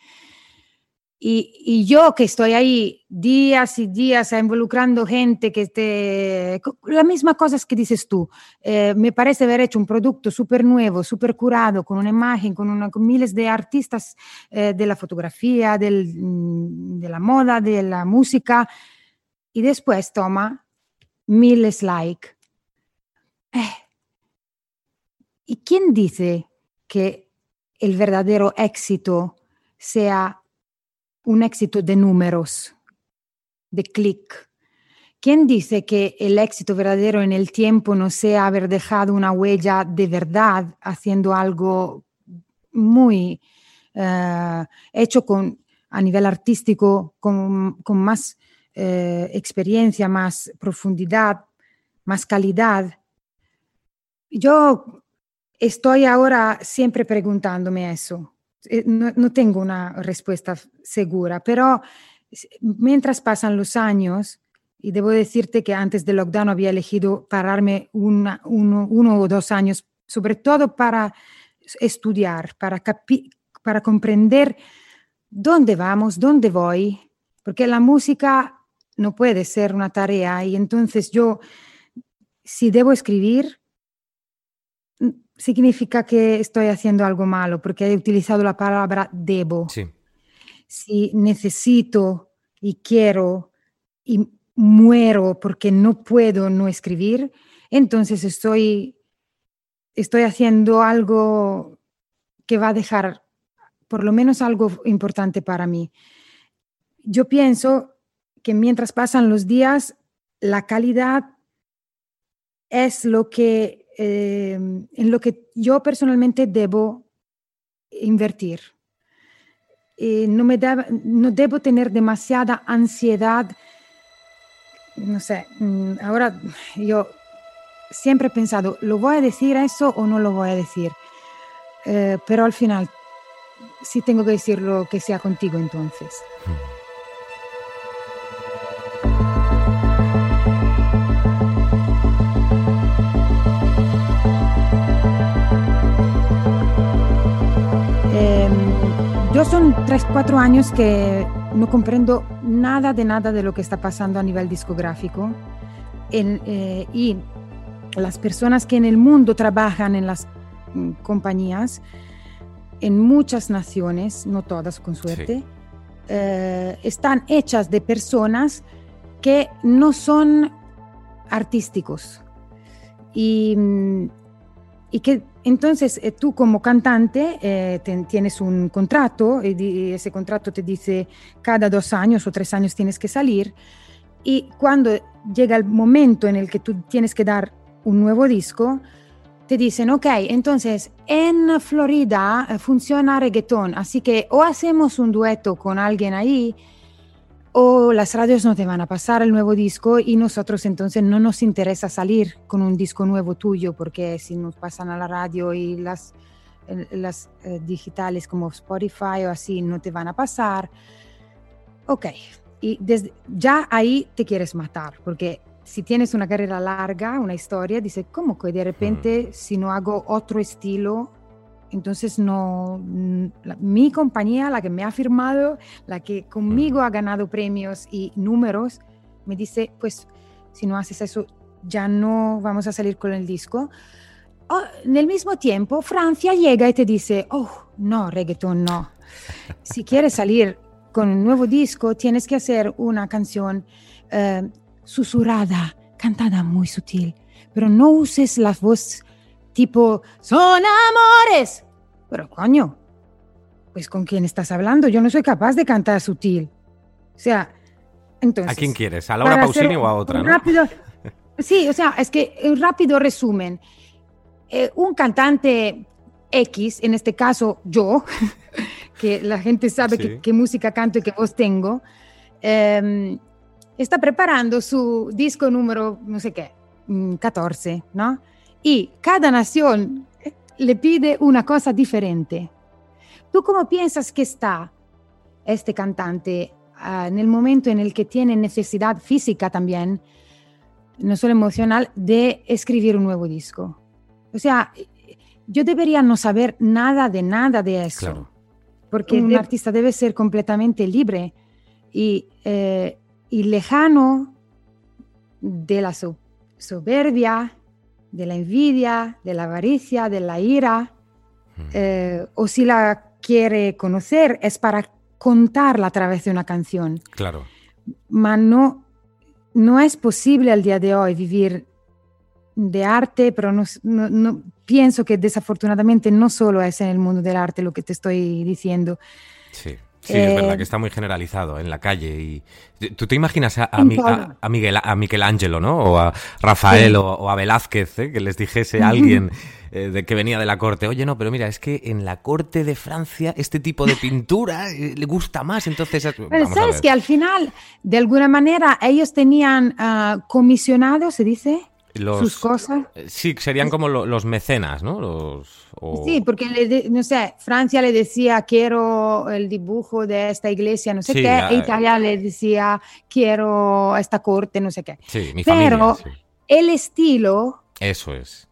Y, y yo que estoy ahí días y días involucrando gente que esté... La misma cosa que dices tú. Eh, me parece haber hecho un producto súper nuevo, súper curado, con una imagen, con, una, con miles de artistas eh, de la fotografía, del, mm, de la moda, de la música, y después toma miles like. Eh, ¿Y quién dice que el verdadero éxito sea un éxito de números, de clic? ¿Quién dice que el éxito verdadero en el tiempo no sea haber dejado una huella de verdad haciendo algo muy eh, hecho con, a nivel artístico con, más eh, experiencia, más profundidad, más calidad? Yo estoy ahora siempre preguntándome eso. Eh, No, tengo una respuesta segura, pero mientras pasan los años, y debo decirte que antes del lockdown había elegido pararme uno, o dos años, sobre todo para estudiar, para, comprender dónde vamos, dónde voy, porque la música no puede ser una tarea y entonces yo, si debo escribir, significa que estoy haciendo algo malo, porque he utilizado la palabra debo Sí. si necesito y quiero y muero porque no puedo no escribir, entonces estoy, estoy haciendo algo que va a dejar por lo menos algo importante para mí. Yo pienso que mientras pasan los días, la calidad es lo que, eh, en lo que yo personalmente debo invertir. Eh, no, me deb- no debo tener demasiada ansiedad. No sé, mm, ahora yo siempre he pensado, ¿lo voy a decir eso o no lo voy a decir? Eh, pero al final, sí tengo que decirlo que sea contigo entonces. Em, yo son tres, cuatro años que no comprendo nada de nada de lo que está pasando a nivel discográfico. En, eh, y las personas que en el mundo trabajan en las mm, compañías, en muchas naciones, no todas con suerte, eh, están hechas de personas que no son artísticos y, mm, y que entonces eh, tú como cantante eh, tienes un contrato y ese contrato te dice cada dos años o tres años tienes que salir. Y cuando llega el momento en el que tú tienes que dar un nuevo disco, te dicen, ok, entonces en Florida eh, funciona reggaetón, así que o hacemos un dueto con alguien ahí o las radios no te van a pasar el nuevo disco y nosotros entonces no nos interesa salir con un disco nuevo tuyo porque si nos pasan a la radio y las, las eh, digitales como Spotify o así no te van a pasar. Ok, y desde, ya ahí te quieres matar porque si tienes una carrera larga, una historia, dices, ¿cómo que de repente si no hago otro estilo? Entonces no, mm, la- mi compañía, la que me ha firmado, la que conmigo ha ganado premios y números, me dice, pues si no haces eso, ya no vamos a salir con el disco. Oh, en el mismo tiempo, Francia llega y te dice, oh, no, reggaetón no. Si quieres salir con un nuevo disco, tienes que hacer una canción eh, susurrada, cantada muy sutil, pero no uses la voz tipo, son amores. Pero coño, pues con quién estás hablando, yo no soy capaz de cantar sutil. O sea, entonces... ¿A quién quieres? ¿A Laura Pausini o a otra? rápido, sí, o sea, es que un rápido resumen. Eh, un cantante X, en este caso yo, [laughs] que la gente sabe Sí. qué música canto y qué voz tengo, em, está preparando su disco número, no sé qué, mm, 14, ¿no? Y cada nación eh, le pide una cosa diferente. ¿Tú cómo piensas que está este cantante ah, en el momento en el que tiene necesidad física también, no solo emocional, de escribir un nuevo disco? O sea, yo debería no saber nada de nada de eso. Claro. Porque un artista debe ser completamente libre y, eh, y lejano de la so- soberbia, de la envidia, de la avaricia, de la ira. Eh, o si la quiere conocer es para contarla a través de una canción. Claro. Ma no, no es posible al día de hoy vivir de arte, pero no, no- no- pienso que desafortunadamente no solo es en el mundo del arte lo que te estoy diciendo. Sí. Sí, es verdad Eh, que está muy generalizado en la calle. y ¿Tú te imaginas a, a a- a Miguel, a Michelangelo, ¿no? O a Rafael Sí. o, o a Velázquez, ¿eh? que les dijese a alguien eh, de que venía de la corte, oye, no, pero mira, es que en la corte de Francia este tipo de pintura eh, le gusta más, entonces... eh, Pero sabes que al final, de alguna manera, ellos tenían ah, comisionado, se dice, Los- sus cosas. eh, Sí, serían como lo- los mecenas, ¿no? Los, o- Sí, porque, le de- no sé, Francia le decía, quiero el dibujo de esta iglesia, no sé Sí, qué, ah, e Italia le decía, quiero esta corte, no sé qué. Sí, mi Pero familia, sí. el estilo Eso es.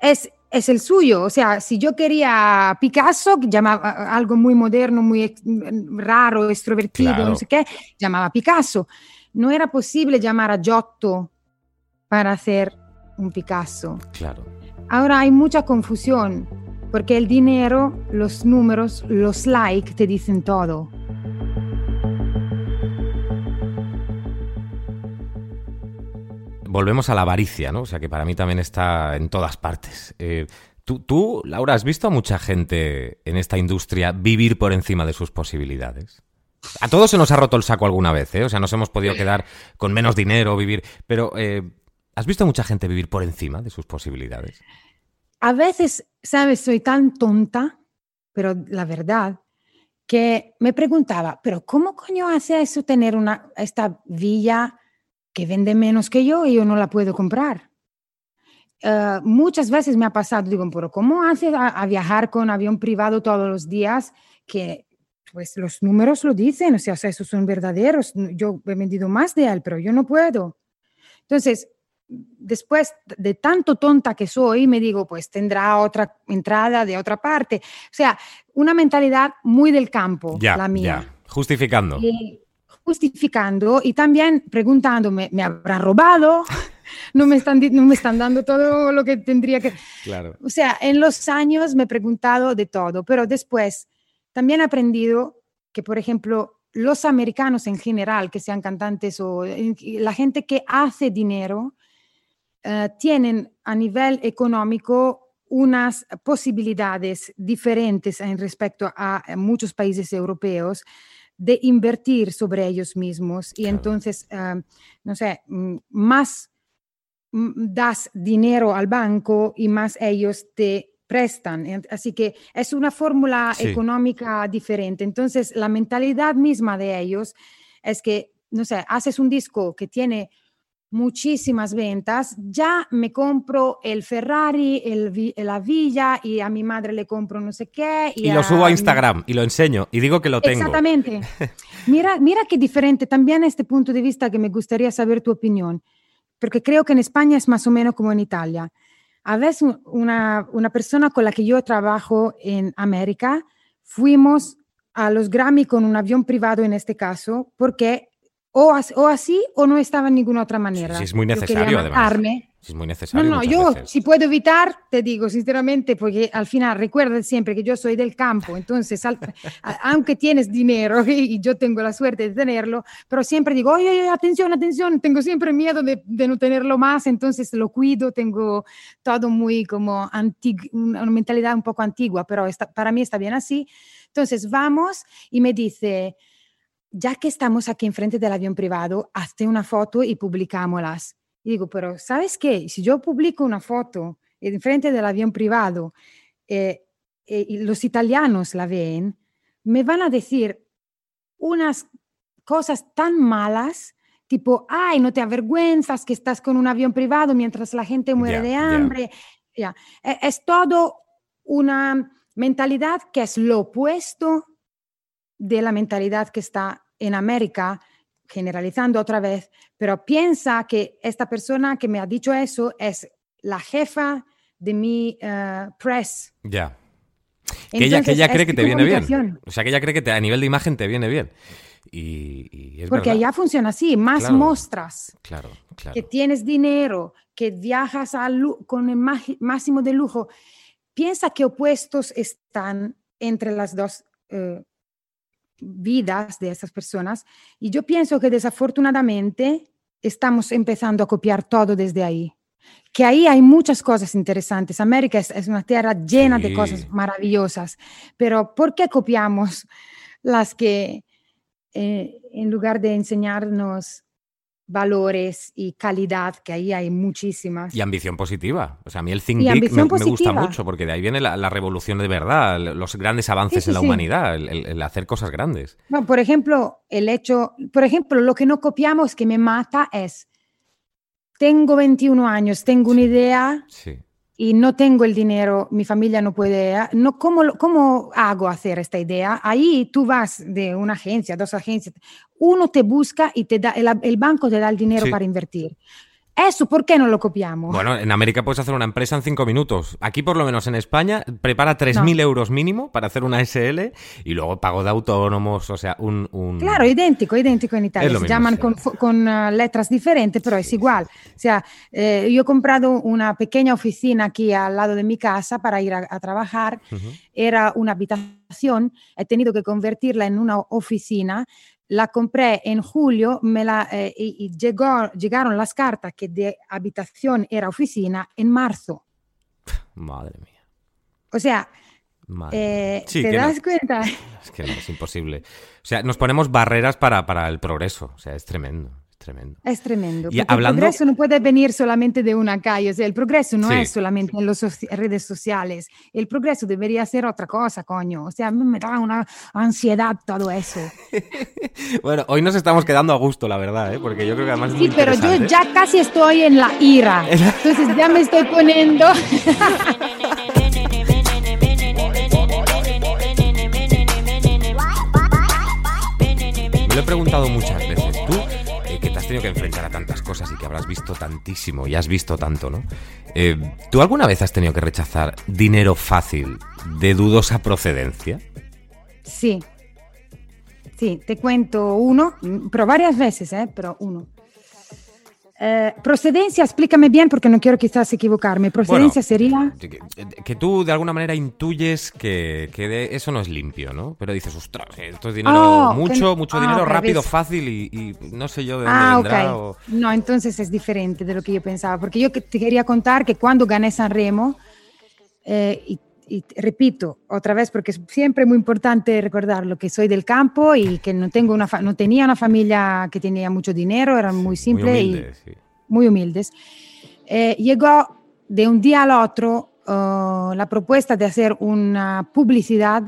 es, es el suyo. O sea, si yo quería Picasso, que llamaba algo muy moderno, muy raro, extrovertido, Claro. no sé qué, llamaba Picasso. No era posible llamar a Giotto para hacer un Picasso. Claro. Ahora hay mucha confusión porque el dinero, los números, los likes te dicen todo. Volvemos a la avaricia, ¿no? O sea que para mí también está en todas partes. Eh, ¿tú, tú, Laura, has visto a mucha gente en esta industria vivir por encima de sus posibilidades? A todos se nos ha roto el saco alguna vez, ¿eh? O sea, nos hemos podido quedar con menos dinero, vivir. Pero, eh, ¿has visto a mucha gente vivir por encima de sus posibilidades? A veces, sabes, soy tan tonta, pero la verdad, que me preguntaba, pero ¿cómo coño hace eso tener una, esta villa que vende menos que yo y yo no la puedo comprar? Eh, muchas veces me ha pasado, digo, pero ¿cómo hace a, a viajar con avión privado todos los días? Que pues los números lo dicen, o sea, esos son verdaderos. Yo he vendido más de él, pero yo no puedo. Entonces, después de tanto tonta que soy, me digo, pues tendrá otra entrada de otra parte. O sea, una mentalidad muy del campo, Ya, la mía. ya. Justificando. Y justificando y también preguntándome, ¿me habrá robado? [laughs] No me, están, no me están dando todo lo que tendría que... Claro. O sea, en los años me he preguntado de todo, pero después también he aprendido que, por ejemplo, los americanos en general, que sean cantantes o la gente que hace dinero, eh, tienen a nivel económico unas posibilidades diferentes en respecto a eh, muchos países europeos de invertir sobre ellos mismos y Claro. entonces, eh, no sé, mm, más mm, das dinero al banco y más ellos te prestan. Así que es una fórmula Sí. económica diferente. Entonces, la mentalidad misma de ellos es que, no sé, haces un disco que tiene muchísimas ventas, ya me compro el Ferrari, el, la villa y a mi madre le compro no sé qué. Y lo subo a mi- Instagram y lo enseño y digo que lo tengo. Exactamente. [laughs] Mira, mira qué diferente también este punto de vista que me gustaría saber tu opinión, porque creo que en España es más o menos como en Italia. A veces un- una, una persona con la que yo trabajo en América, fuimos a los Grammy con un avión privado en este caso, porque o, as- o así o no estaba en ninguna otra manera. sí, es muy necesario, además. Sí, Es muy No, necesario. no, muchas yo veces. si puedo evitar, te digo sinceramente, porque al final recuerda siempre que yo soy del campo, entonces al- aunque tienes dinero [laughs] y, yo tengo la suerte de tenerlo, pero siempre digo, oye, oye, atención, atención, tengo siempre miedo de, de no tenerlo más, entonces lo cuido, tengo todo muy como una mentalidad un poco antigua, pero está- para mí está bien así. Entonces vamos y me dice, ya que estamos aquí enfrente del avión privado, hazte una foto y publicámoslas. Y digo, pero ¿sabes qué? Si yo publico una foto enfrente del avión privado eh, eh, y los italianos la ven, me van a decir unas cosas tan malas, tipo, ay, no te avergüenzas que estás con un avión privado mientras la gente muere de hambre. Ya. E- Es todo una mentalidad que es lo opuesto de la mentalidad que está en América, generalizando otra vez, pero piensa que esta persona que me ha dicho eso es la jefa de mi eh, press. Ya. Que ella, que ella cree que te viene bien. O sea, que ella cree que te- a nivel de imagen te viene bien. Y, y es Porque verdad. allá funciona así, más Claro. mostras Claro, claro. que tienes dinero, que viajas a con el máximo de lujo. Piensa que opuestos están entre las dos eh, vidas de esas personas. Y yo pienso que desafortunadamente estamos empezando a copiar todo desde ahí. Que ahí hay muchas cosas interesantes. América es, es una tierra llena de cosas maravillosas. Pero ¿por qué copiamos las que eh, en lugar de enseñarnos valores y calidad, que ahí hay muchísimas? Y ambición positiva. O sea, a mí el Think Big me, gusta mucho porque de ahí viene la, la revolución de verdad, los grandes avances Sí, en la sí, humanidad, el, hacer cosas grandes. No, por ejemplo, el hecho, por ejemplo, lo que no copiamos que me mata es, tengo 21 años, tengo una idea Sí. Y no tengo el dinero, mi familia no puede, ah, no, ¿cómo, ¿cómo hago hacer esta idea? Ahí tú vas de una agencia, dos agencias, uno te busca y te da, el, el banco te da el dinero Sí. para invertir. Eso, ¿por qué no lo copiamos? Bueno, en América puedes hacer una empresa en cinco minutos. Aquí, por lo menos en España, prepara 3.000 euros mínimo para hacer una SL y luego pago de autónomos, o sea, un... un- Claro, idéntico, idéntico en Italia. Se mismo, llaman sí. con, ah, letras diferentes, pero es igual. O sea, eh, yo he comprado una pequeña oficina aquí al lado de mi casa para ir a, a trabajar. Era una habitación, he tenido que convertirla en una oficina. La compré en julio me la, eh, y, y llegó, llegaron las cartas que de habitación era oficina en marzo. Madre mía. O sea, madre eh. Sí, ¿te que no- das cuenta? es que no, es imposible. O sea, nos ponemos barreras para, para el progreso. O sea, es tremendo, tremendo. Es tremendo. Y hablando- El progreso no puede venir solamente de una calle. O sea, el progreso no Sí. es solamente en las redes sociales. El progreso debería ser otra cosa, coño. O sea, a mí me da una ansiedad todo eso. [laughs] Bueno, hoy nos estamos quedando a gusto, la verdad, ¿eh? porque yo creo que además es Sí, muy pero yo ya casi estoy en la ira. [laughs] Entonces ya me estoy poniendo. [laughs] Me lo he preguntado muchas veces. Tenido que enfrentar a tantas cosas y que habrás visto tantísimo y has visto tanto, ¿no? Eh, ¿Tú alguna vez has tenido que rechazar dinero fácil de dudosa procedencia? Sí. Sí, te cuento uno, pero varias veces, ¿eh? Pero uno. Eh, procedencia, explícame bien porque no quiero quizás equivocarme. Procedencia sería... Que, que tú de alguna manera intuyes que, que de- eso no es limpio, ¿no? Pero dices, ostras, esto es dinero Oh, que mucho, mucho ah, dinero rápido, ves. fácil y, y no sé yo de dónde Ah, vendrá. ok. o- No, entonces es diferente de lo que yo pensaba, porque yo te quería contar que cuando gané Sanremo, Eh, y, y repito otra vez, porque es siempre muy importante recordarlo, que soy del campo y que no, tengo una no tenía una familia que tenía mucho dinero, eran muy Muy simples y humilde, sí. muy humildes. Eh, llegó de un día al otro eh, la propuesta de hacer una publicidad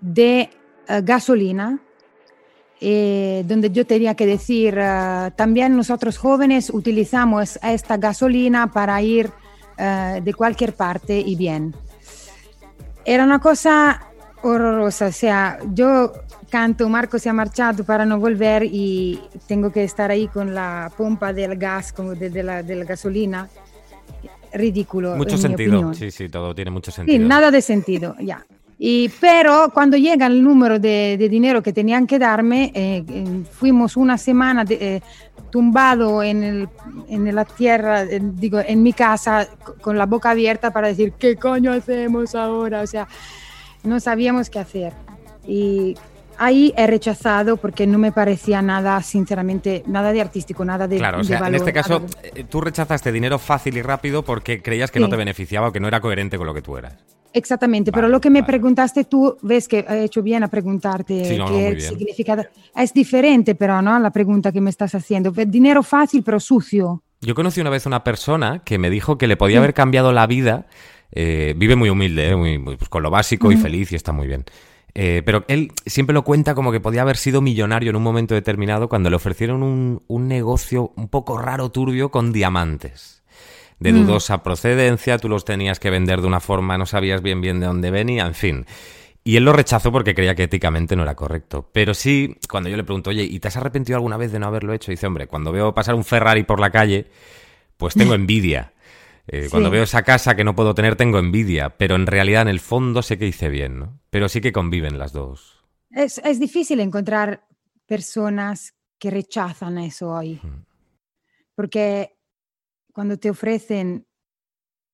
de eh, gasolina, eh, donde yo tenía que decir, eh, también nosotros jóvenes utilizamos esta gasolina para ir eh, de cualquier parte y bien. Era una cosa horrorosa, o sea, yo canto Marco se ha marchado para no volver y tengo que estar ahí con la pompa del gas, como de, de la, de la gasolina. Ridículo. Mucho en sentido. Sí, sí, todo tiene mucho Sí, sentido. nada de sentido, ya. Y, pero cuando llega el número de, de dinero que tenían que darme, eh, eh, fuimos una semana de- eh, tumbado en, el- en la tierra, digo, en mi casa, co- con la boca abierta para decir, ¿qué coño hacemos ahora? O sea, no sabíamos qué hacer. Y ahí he rechazado porque no me parecía nada, sinceramente, nada de artístico, nada de Claro, o sea, en valor, este caso, de- eh, tú rechazaste dinero fácil y rápido porque creías que no Sí. te beneficiaba o que no era coherente con lo que tú eras. Exactamente, Vale, pero lo que me vale. preguntaste tú, ves que he hecho bien a preguntarte Sí, no, no, qué bien. significa. Es diferente, pero, ¿no? La pregunta que me estás haciendo. Dinero fácil, pero sucio. Yo conocí una vez una persona que me dijo que le podía haber cambiado la vida. eh, vive muy humilde, eh, muy, muy- pues con lo básico y feliz y está muy bien. Eh, pero él siempre lo cuenta como que podía haber sido millonario en un momento determinado cuando le ofrecieron un, un negocio un poco raro, turbio, con diamantes. De Mm. dudosa procedencia, tú los tenías que vender de una forma, no sabías bien bien de dónde venía, en fin. Y él lo rechazó porque creía que éticamente no era correcto. Pero sí, cuando yo le pregunto, oye, ¿y te has arrepentido alguna vez de no haberlo hecho? Dice, hombre, cuando veo pasar un Ferrari por la calle, pues tengo [laughs] envidia. Eh, Sí. Cuando veo esa casa que no puedo tener, tengo envidia. Pero en realidad, en el fondo, sé que hice bien, ¿no? Pero sí que conviven las dos. Es, es difícil encontrar personas que rechazan eso hoy. Mm. Porque cuando te ofrecen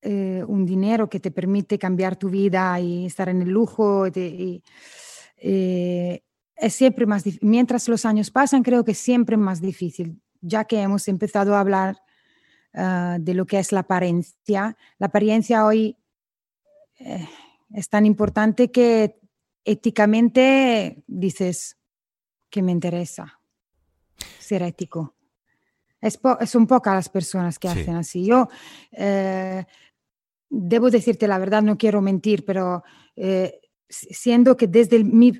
eh, un dinero que te permite cambiar tu vida y estar en el lujo, te- y, eh, es siempre más difícil. Mientras los años pasan, creo que es siempre más difícil, ya que hemos empezado a hablar ah, de lo que es la apariencia. La apariencia hoy eh, es tan importante que éticamente dices que me interesa ser ético. Es po- son pocas las personas que Sí. hacen así. Yo eh, debo decirte la verdad, no quiero mentir, pero eh, si- siendo que desde el- mi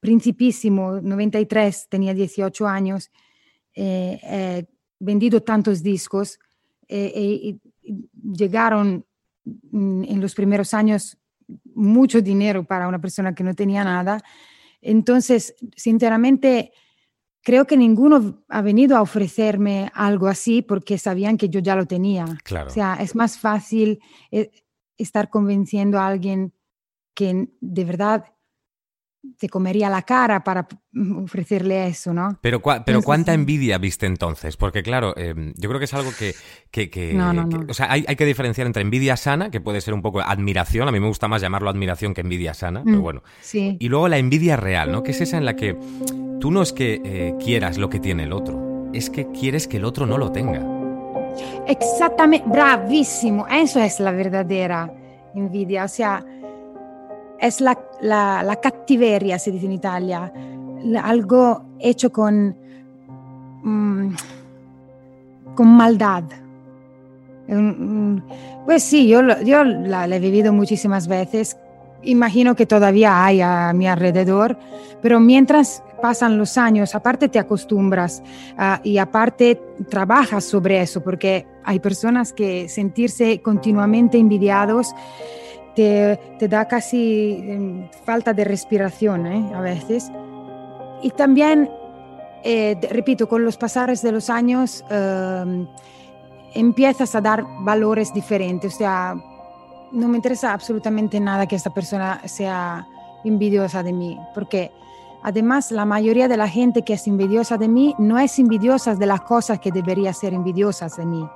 principísimo 93 tenía 18 años, eh, he vendido tantos discos y- y llegaron mm, en los primeros años mucho dinero para una persona que no tenía nada. Entonces, sinceramente, creo que ninguno ha venido a ofrecerme algo así porque sabían que yo ya lo tenía. Claro. O sea, es más fácil eh, estar convenciendo a alguien que de verdad te comería la cara para mm, ofrecerle eso, ¿no? Pero, cua- pero ¿cuánta envidia viste entonces? Porque claro, eh, yo creo que es algo que... que- que- No, no, que- no. o sea, hay, hay que diferenciar entre envidia sana, que puede ser un poco admiración, a mí me gusta más llamarlo admiración que envidia sana, pero Mm. bueno. Sí. Y luego la envidia real, ¿no? Que es esa en la que tú no es que eh, quieras lo que tiene el otro, es que quieres que el otro no lo tenga. Exactamente, bravísimo. Eso es la verdadera envidia. O sea, es la, la, cattiveria, se dice en Italia. Algo hecho con, mm, con maldad. Pues sí, yo, yo la he vivido muchísimas veces. Imagino que todavía hay a mi alrededor, pero mientras pasan los años, aparte te acostumbras ah, y aparte trabajas sobre eso, porque hay personas que sentirse continuamente envidiados te, te da casi em, falta de respiración ¿eh? a veces. Y también, eh, repito, con los pasares de los años em, empiezas a dar valores diferentes. O sea, no me interesa absolutamente nada que esta persona sea envidiosa de mí, porque además la mayoría de la gente que es envidiosa de mí no es envidiosa de las cosas que debería ser envidiosas de mí.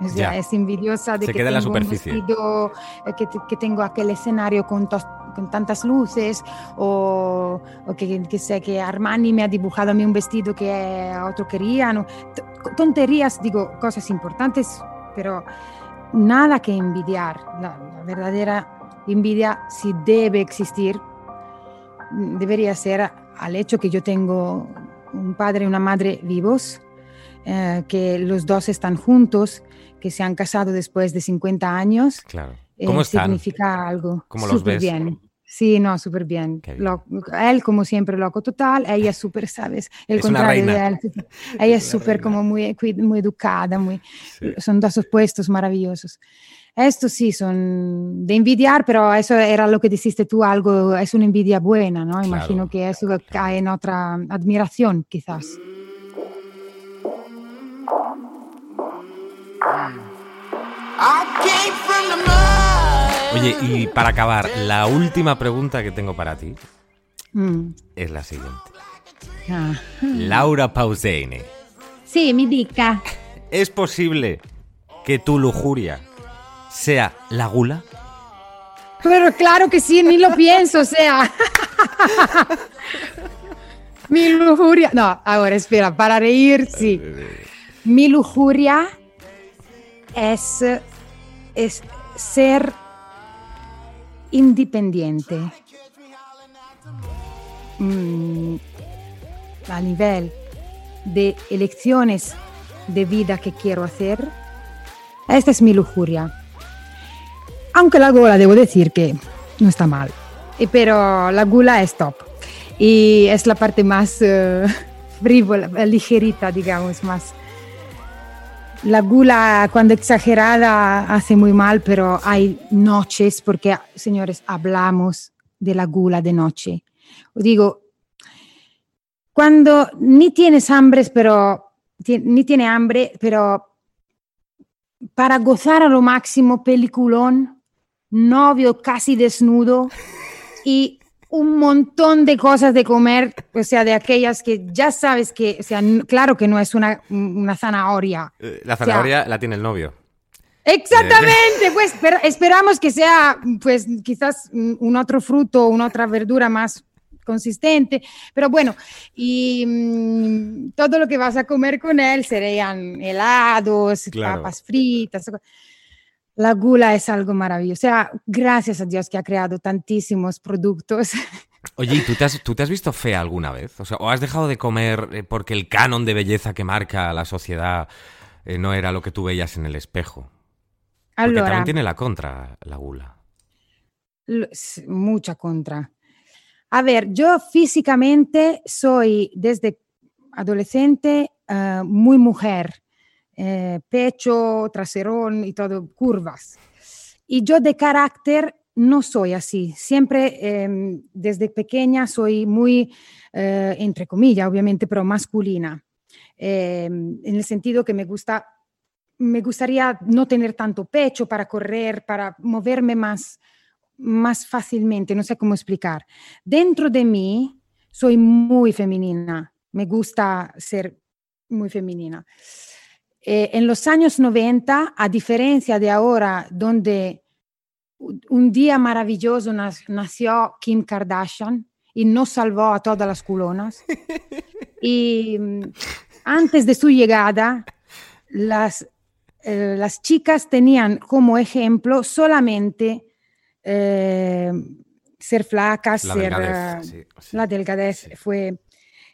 O sea, Ya. es envidiosa de Se que queda en la tengo un superficie. vestido, eh, que, que tengo aquel escenario con, tos- con tantas luces o, o que, que sé que Armani me ha dibujado a mí un vestido que otro quería. ¿no? Tonterías, digo, cosas importantes, pero nada que envidiar. La, la la verdadera envidia, si debe existir, mm, debería ser al hecho que yo tengo un padre y una madre vivos, eh, que los dos están juntos, que se han casado después de 50 años. Claro. eh, ¿Cómo están? Significa algo. ¿Cómo los ves? bien. Sí, no, súper bien. Bien. Lo- él, como siempre, loco total. Ella [laughs] súper, ¿sabes? El Es contrario de él. [laughs] Ella es súper como muy, muy educada, muy, Sí. son dos opuestos maravillosos. Estos sí son de envidiar, pero eso era lo que dijiste tú, algo, es una envidia buena, ¿no? Imagino Claro, que eso cae en otra admiración, quizás. Oye, y para acabar, la última pregunta que tengo para ti Mm. es la siguiente. Ah. Laura Pausene, Sí, mi dica. ¿es posible que tu lujuria sea la gula? Pero claro que sí, ni lo pienso, o sea. Mi lujuria. No, ahora espera, para reír, sí. Mi lujuria es, es ser independiente. Mm, a nivel de elecciones de vida que quiero hacer, esta es mi lujuria. Aunque la gula debo decir que no está mal, Eh, pero la gula es top. Y es la parte más eh, [laughs] frívola, ligerita, digamos, más. La gula cuando exagerada hace muy mal, pero hay noches, porque señores, hablamos de la gula de noche. Os digo, cuando ni tienes hambre, pero ni tiene hambre, pero para gozar a lo máximo, peliculón, novio casi desnudo y un montón de cosas de comer, o sea, de aquellas que ya sabes que, o sea, claro que no es una, una zanahoria. Eh, La zanahoria la tiene el novio. Exactamente, pues esper- esperamos que sea, pues quizás mm, un otro fruto, una otra verdura más consistente, pero bueno, y mm, todo lo que vas a comer con él serían helados, Claro. papas fritas. La gula es algo maravilloso. O sea, gracias a Dios que ha creado tantísimos productos. [laughs] Oye, ¿y tú te, has, tú te has visto fea alguna vez? O sea, ¿o has dejado de comer eh, porque el canon de belleza que marca la sociedad eh, no era lo que tú veías en el espejo? Porque Allora, también tiene la contra, la gula. Mucha contra. A ver, yo físicamente soy desde adolescente eh, muy mujer, eh, pecho, traserón y todo, curvas. Y yo de carácter no soy así. Siempre eh, desde pequeña soy muy, eh, entre comillas, obviamente, pero masculina. Eh, en el sentido que me gusta, me gustaría no tener tanto pecho para correr, para moverme más, más fácilmente, no sé cómo explicar. Dentro de mí soy muy femenina, me gusta ser muy femenina. Eh, en los años 90, a diferencia de ahora, donde un día maravilloso nas- nació Kim Kardashian y nos salvó a todas las culonas. [laughs] y mm, antes de su llegada, las, eh, las chicas tenían como ejemplo solamente eh, ser flacas, La ser, delgadez, sí, sí. la delgadez sí. fue...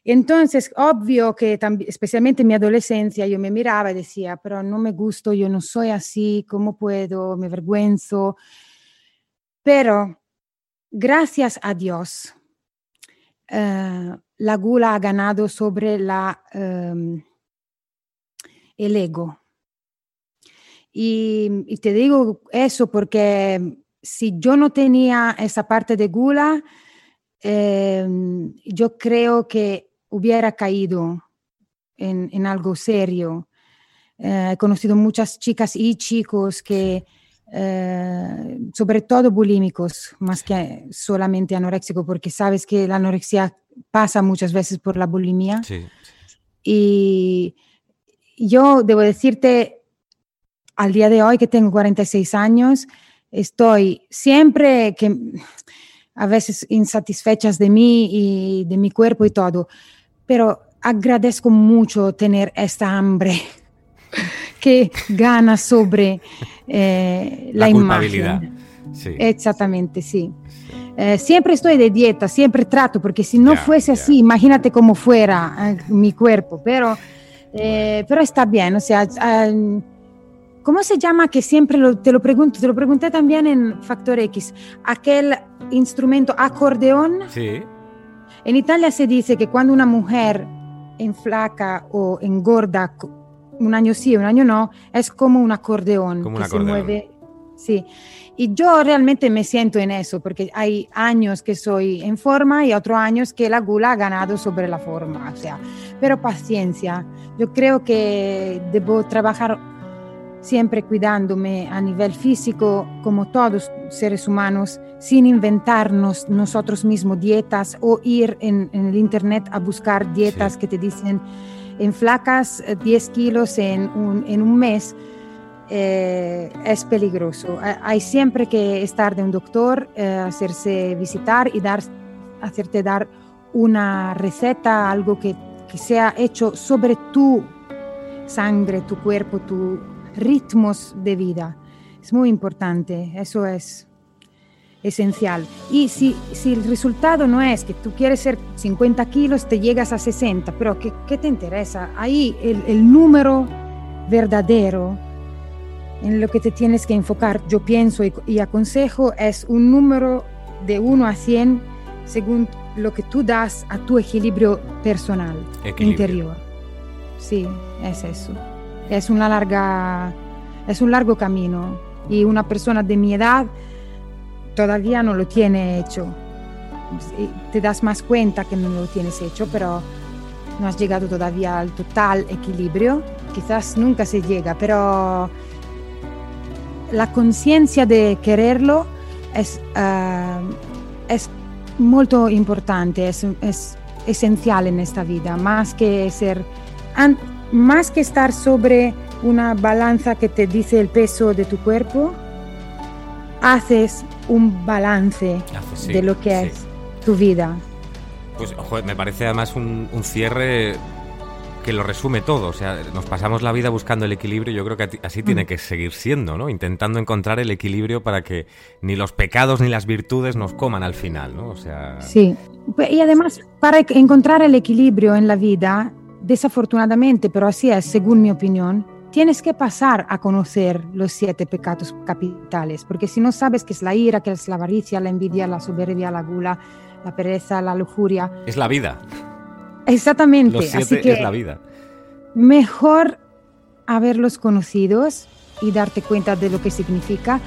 Entonces, obvio que especialmente en mi adolescencia, yo me miraba y decía, pero no me gusto, yo no soy así, ¿cómo puedo? Me vergüenzo. Pero, gracias a Dios, eh, la gula ha ganado sobre la, em, el ego. Y, te digo eso porque si yo no tenía esa parte de gula, eh, yo creo que hubiera caído en, en algo serio. Eh, he conocido muchas chicas y chicos que, eh, sobre todo bulímicos, más que solamente anoréxicos, porque sabes que la anorexia pasa muchas veces por la bulimia. Sí. Y yo debo decirte, al día de hoy que tengo 46 años, estoy siempre que a veces insatisfechas de mí y de mi cuerpo y todo, pero agradezco mucho tener esta hambre [laughs] que gana sobre eh, la, La culpabilidad. imagen. Sí. Exactamente, sí. Eh, siempre estoy de dieta, siempre trato, porque si no fuese así, imagínate cómo fuera eh, mi cuerpo, pero, eh, pero está bien, o sea, eh, ¿cómo se llama? Que siempre lo- te lo pregunto, te lo pregunté también en Factor X, aquel instrumento acordeón. Sí. En Italia se dice que cuando una mujer enflaca o engorda un año sí, un año no, es como un acordeón Como un que acordeón. se mueve. Sí. Y yo realmente me siento en eso, porque hay años que soy en forma y otros años que la gula ha ganado sobre la forma. O sea, pero paciencia. Yo creo que debo trabajar siempre cuidándome a nivel físico, como todos seres humanos, sin inventarnos nosotros mismos dietas o ir en, en el internet a buscar dietas Sí. que te dicen en flacas eh, 10 kilos en un, en un mes. eh, es peligroso. Ha- Hay siempre que estar de un doctor, eh, hacerse visitar y dar, hacerte dar una receta, algo que, que sea hecho sobre tu sangre, tu cuerpo, tus ritmos de vida. Es muy importante, eso es esencial. Y si, si el resultado no es que tú quieres ser 50 kilos, te llegas a 60, pero ¿qué, qué te interesa? Ahí el, el número verdadero en lo que te tienes que enfocar, yo pienso y, y aconsejo, es un número de 1 a 100 según lo que tú das a tu equilibrio personal, Equilibrio. interior. Sí, es eso. Es una larga, es un largo camino y una persona de mi edad todavía no lo tiene hecho. Te das más cuenta que no lo tienes hecho, pero no has llegado todavía al total equilibrio. Quizás nunca se llega, pero la conciencia de quererlo es, ah, es muy importante, es, es esencial en esta vida, más que ser, más que estar sobre una balanza que te dice el peso de tu cuerpo, haces un balance Hace- sí, de lo que sí. es tu vida. Pues, joder, me parece además un, un cierre que lo resume todo. O sea, nos pasamos la vida buscando el equilibrio yo creo que así tiene que seguir siendo, ¿no? Intentando encontrar el equilibrio para que ni los pecados ni las virtudes nos coman al final, ¿no? O sea, Sí, Pues, y además para encontrar el equilibrio en la vida, desafortunadamente, pero así es, según mi opinión, tienes que pasar a conocer los siete pecados capitales, porque si no sabes qué es la ira, qué es la avaricia, la envidia, la soberbia, la gula, la pereza, la lujuria, es la vida. exactamente, Los así siete que es la vida. mejor haberlos conocidos y darte cuenta de lo que significa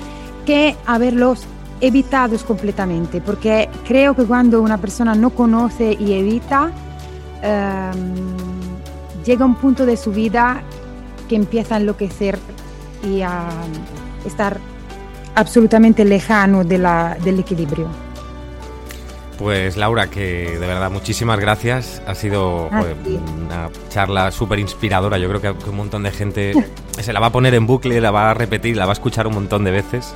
que haberlos evitados completamente, porque creo que cuando una persona no conoce y evita, ehm, llega un punto de su vida que empieza a enloquecer y a estar absolutamente lejano de la- del equilibrio. Pues Laura, que de verdad muchísimas gracias. Ha sido joder, una charla súper inspiradora. Yo creo que que un montón de gente [laughs] se la va a poner en bucle, la va a repetir, la va a escuchar un montón de veces.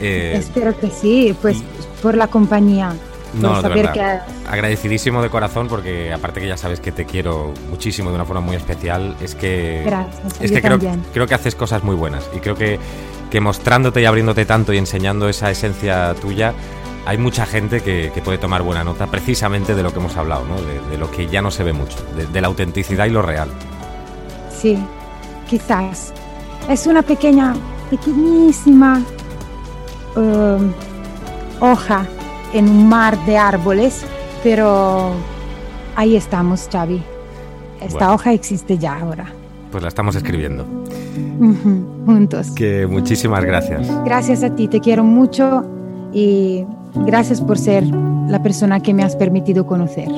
Eh, Espero que sí, pues por la compañía. No, por de verdad. que agradecidísimo de corazón porque aparte que ya sabes que te quiero muchísimo de una forma muy especial, es que Gracias, es que creo, creo que haces cosas muy buenas y creo que, que mostrándote y abriéndote tanto y enseñando esa esencia tuya, hay mucha gente que, que puede tomar buena nota precisamente de lo que hemos hablado, ¿no? de, de lo que ya no se ve mucho, de, de la autenticidad y lo real. Sí, quizás. Es una pequeña, pequeñísima um, hoja en un mar de árboles, pero ahí estamos, Xavi. Esta Bueno. hoja existe ya ahora, Pues la estamos escribiendo. Juntos. Que muchísimas gracias. Gracias a ti, te quiero mucho y gracias por ser la persona que me has permitido conocer.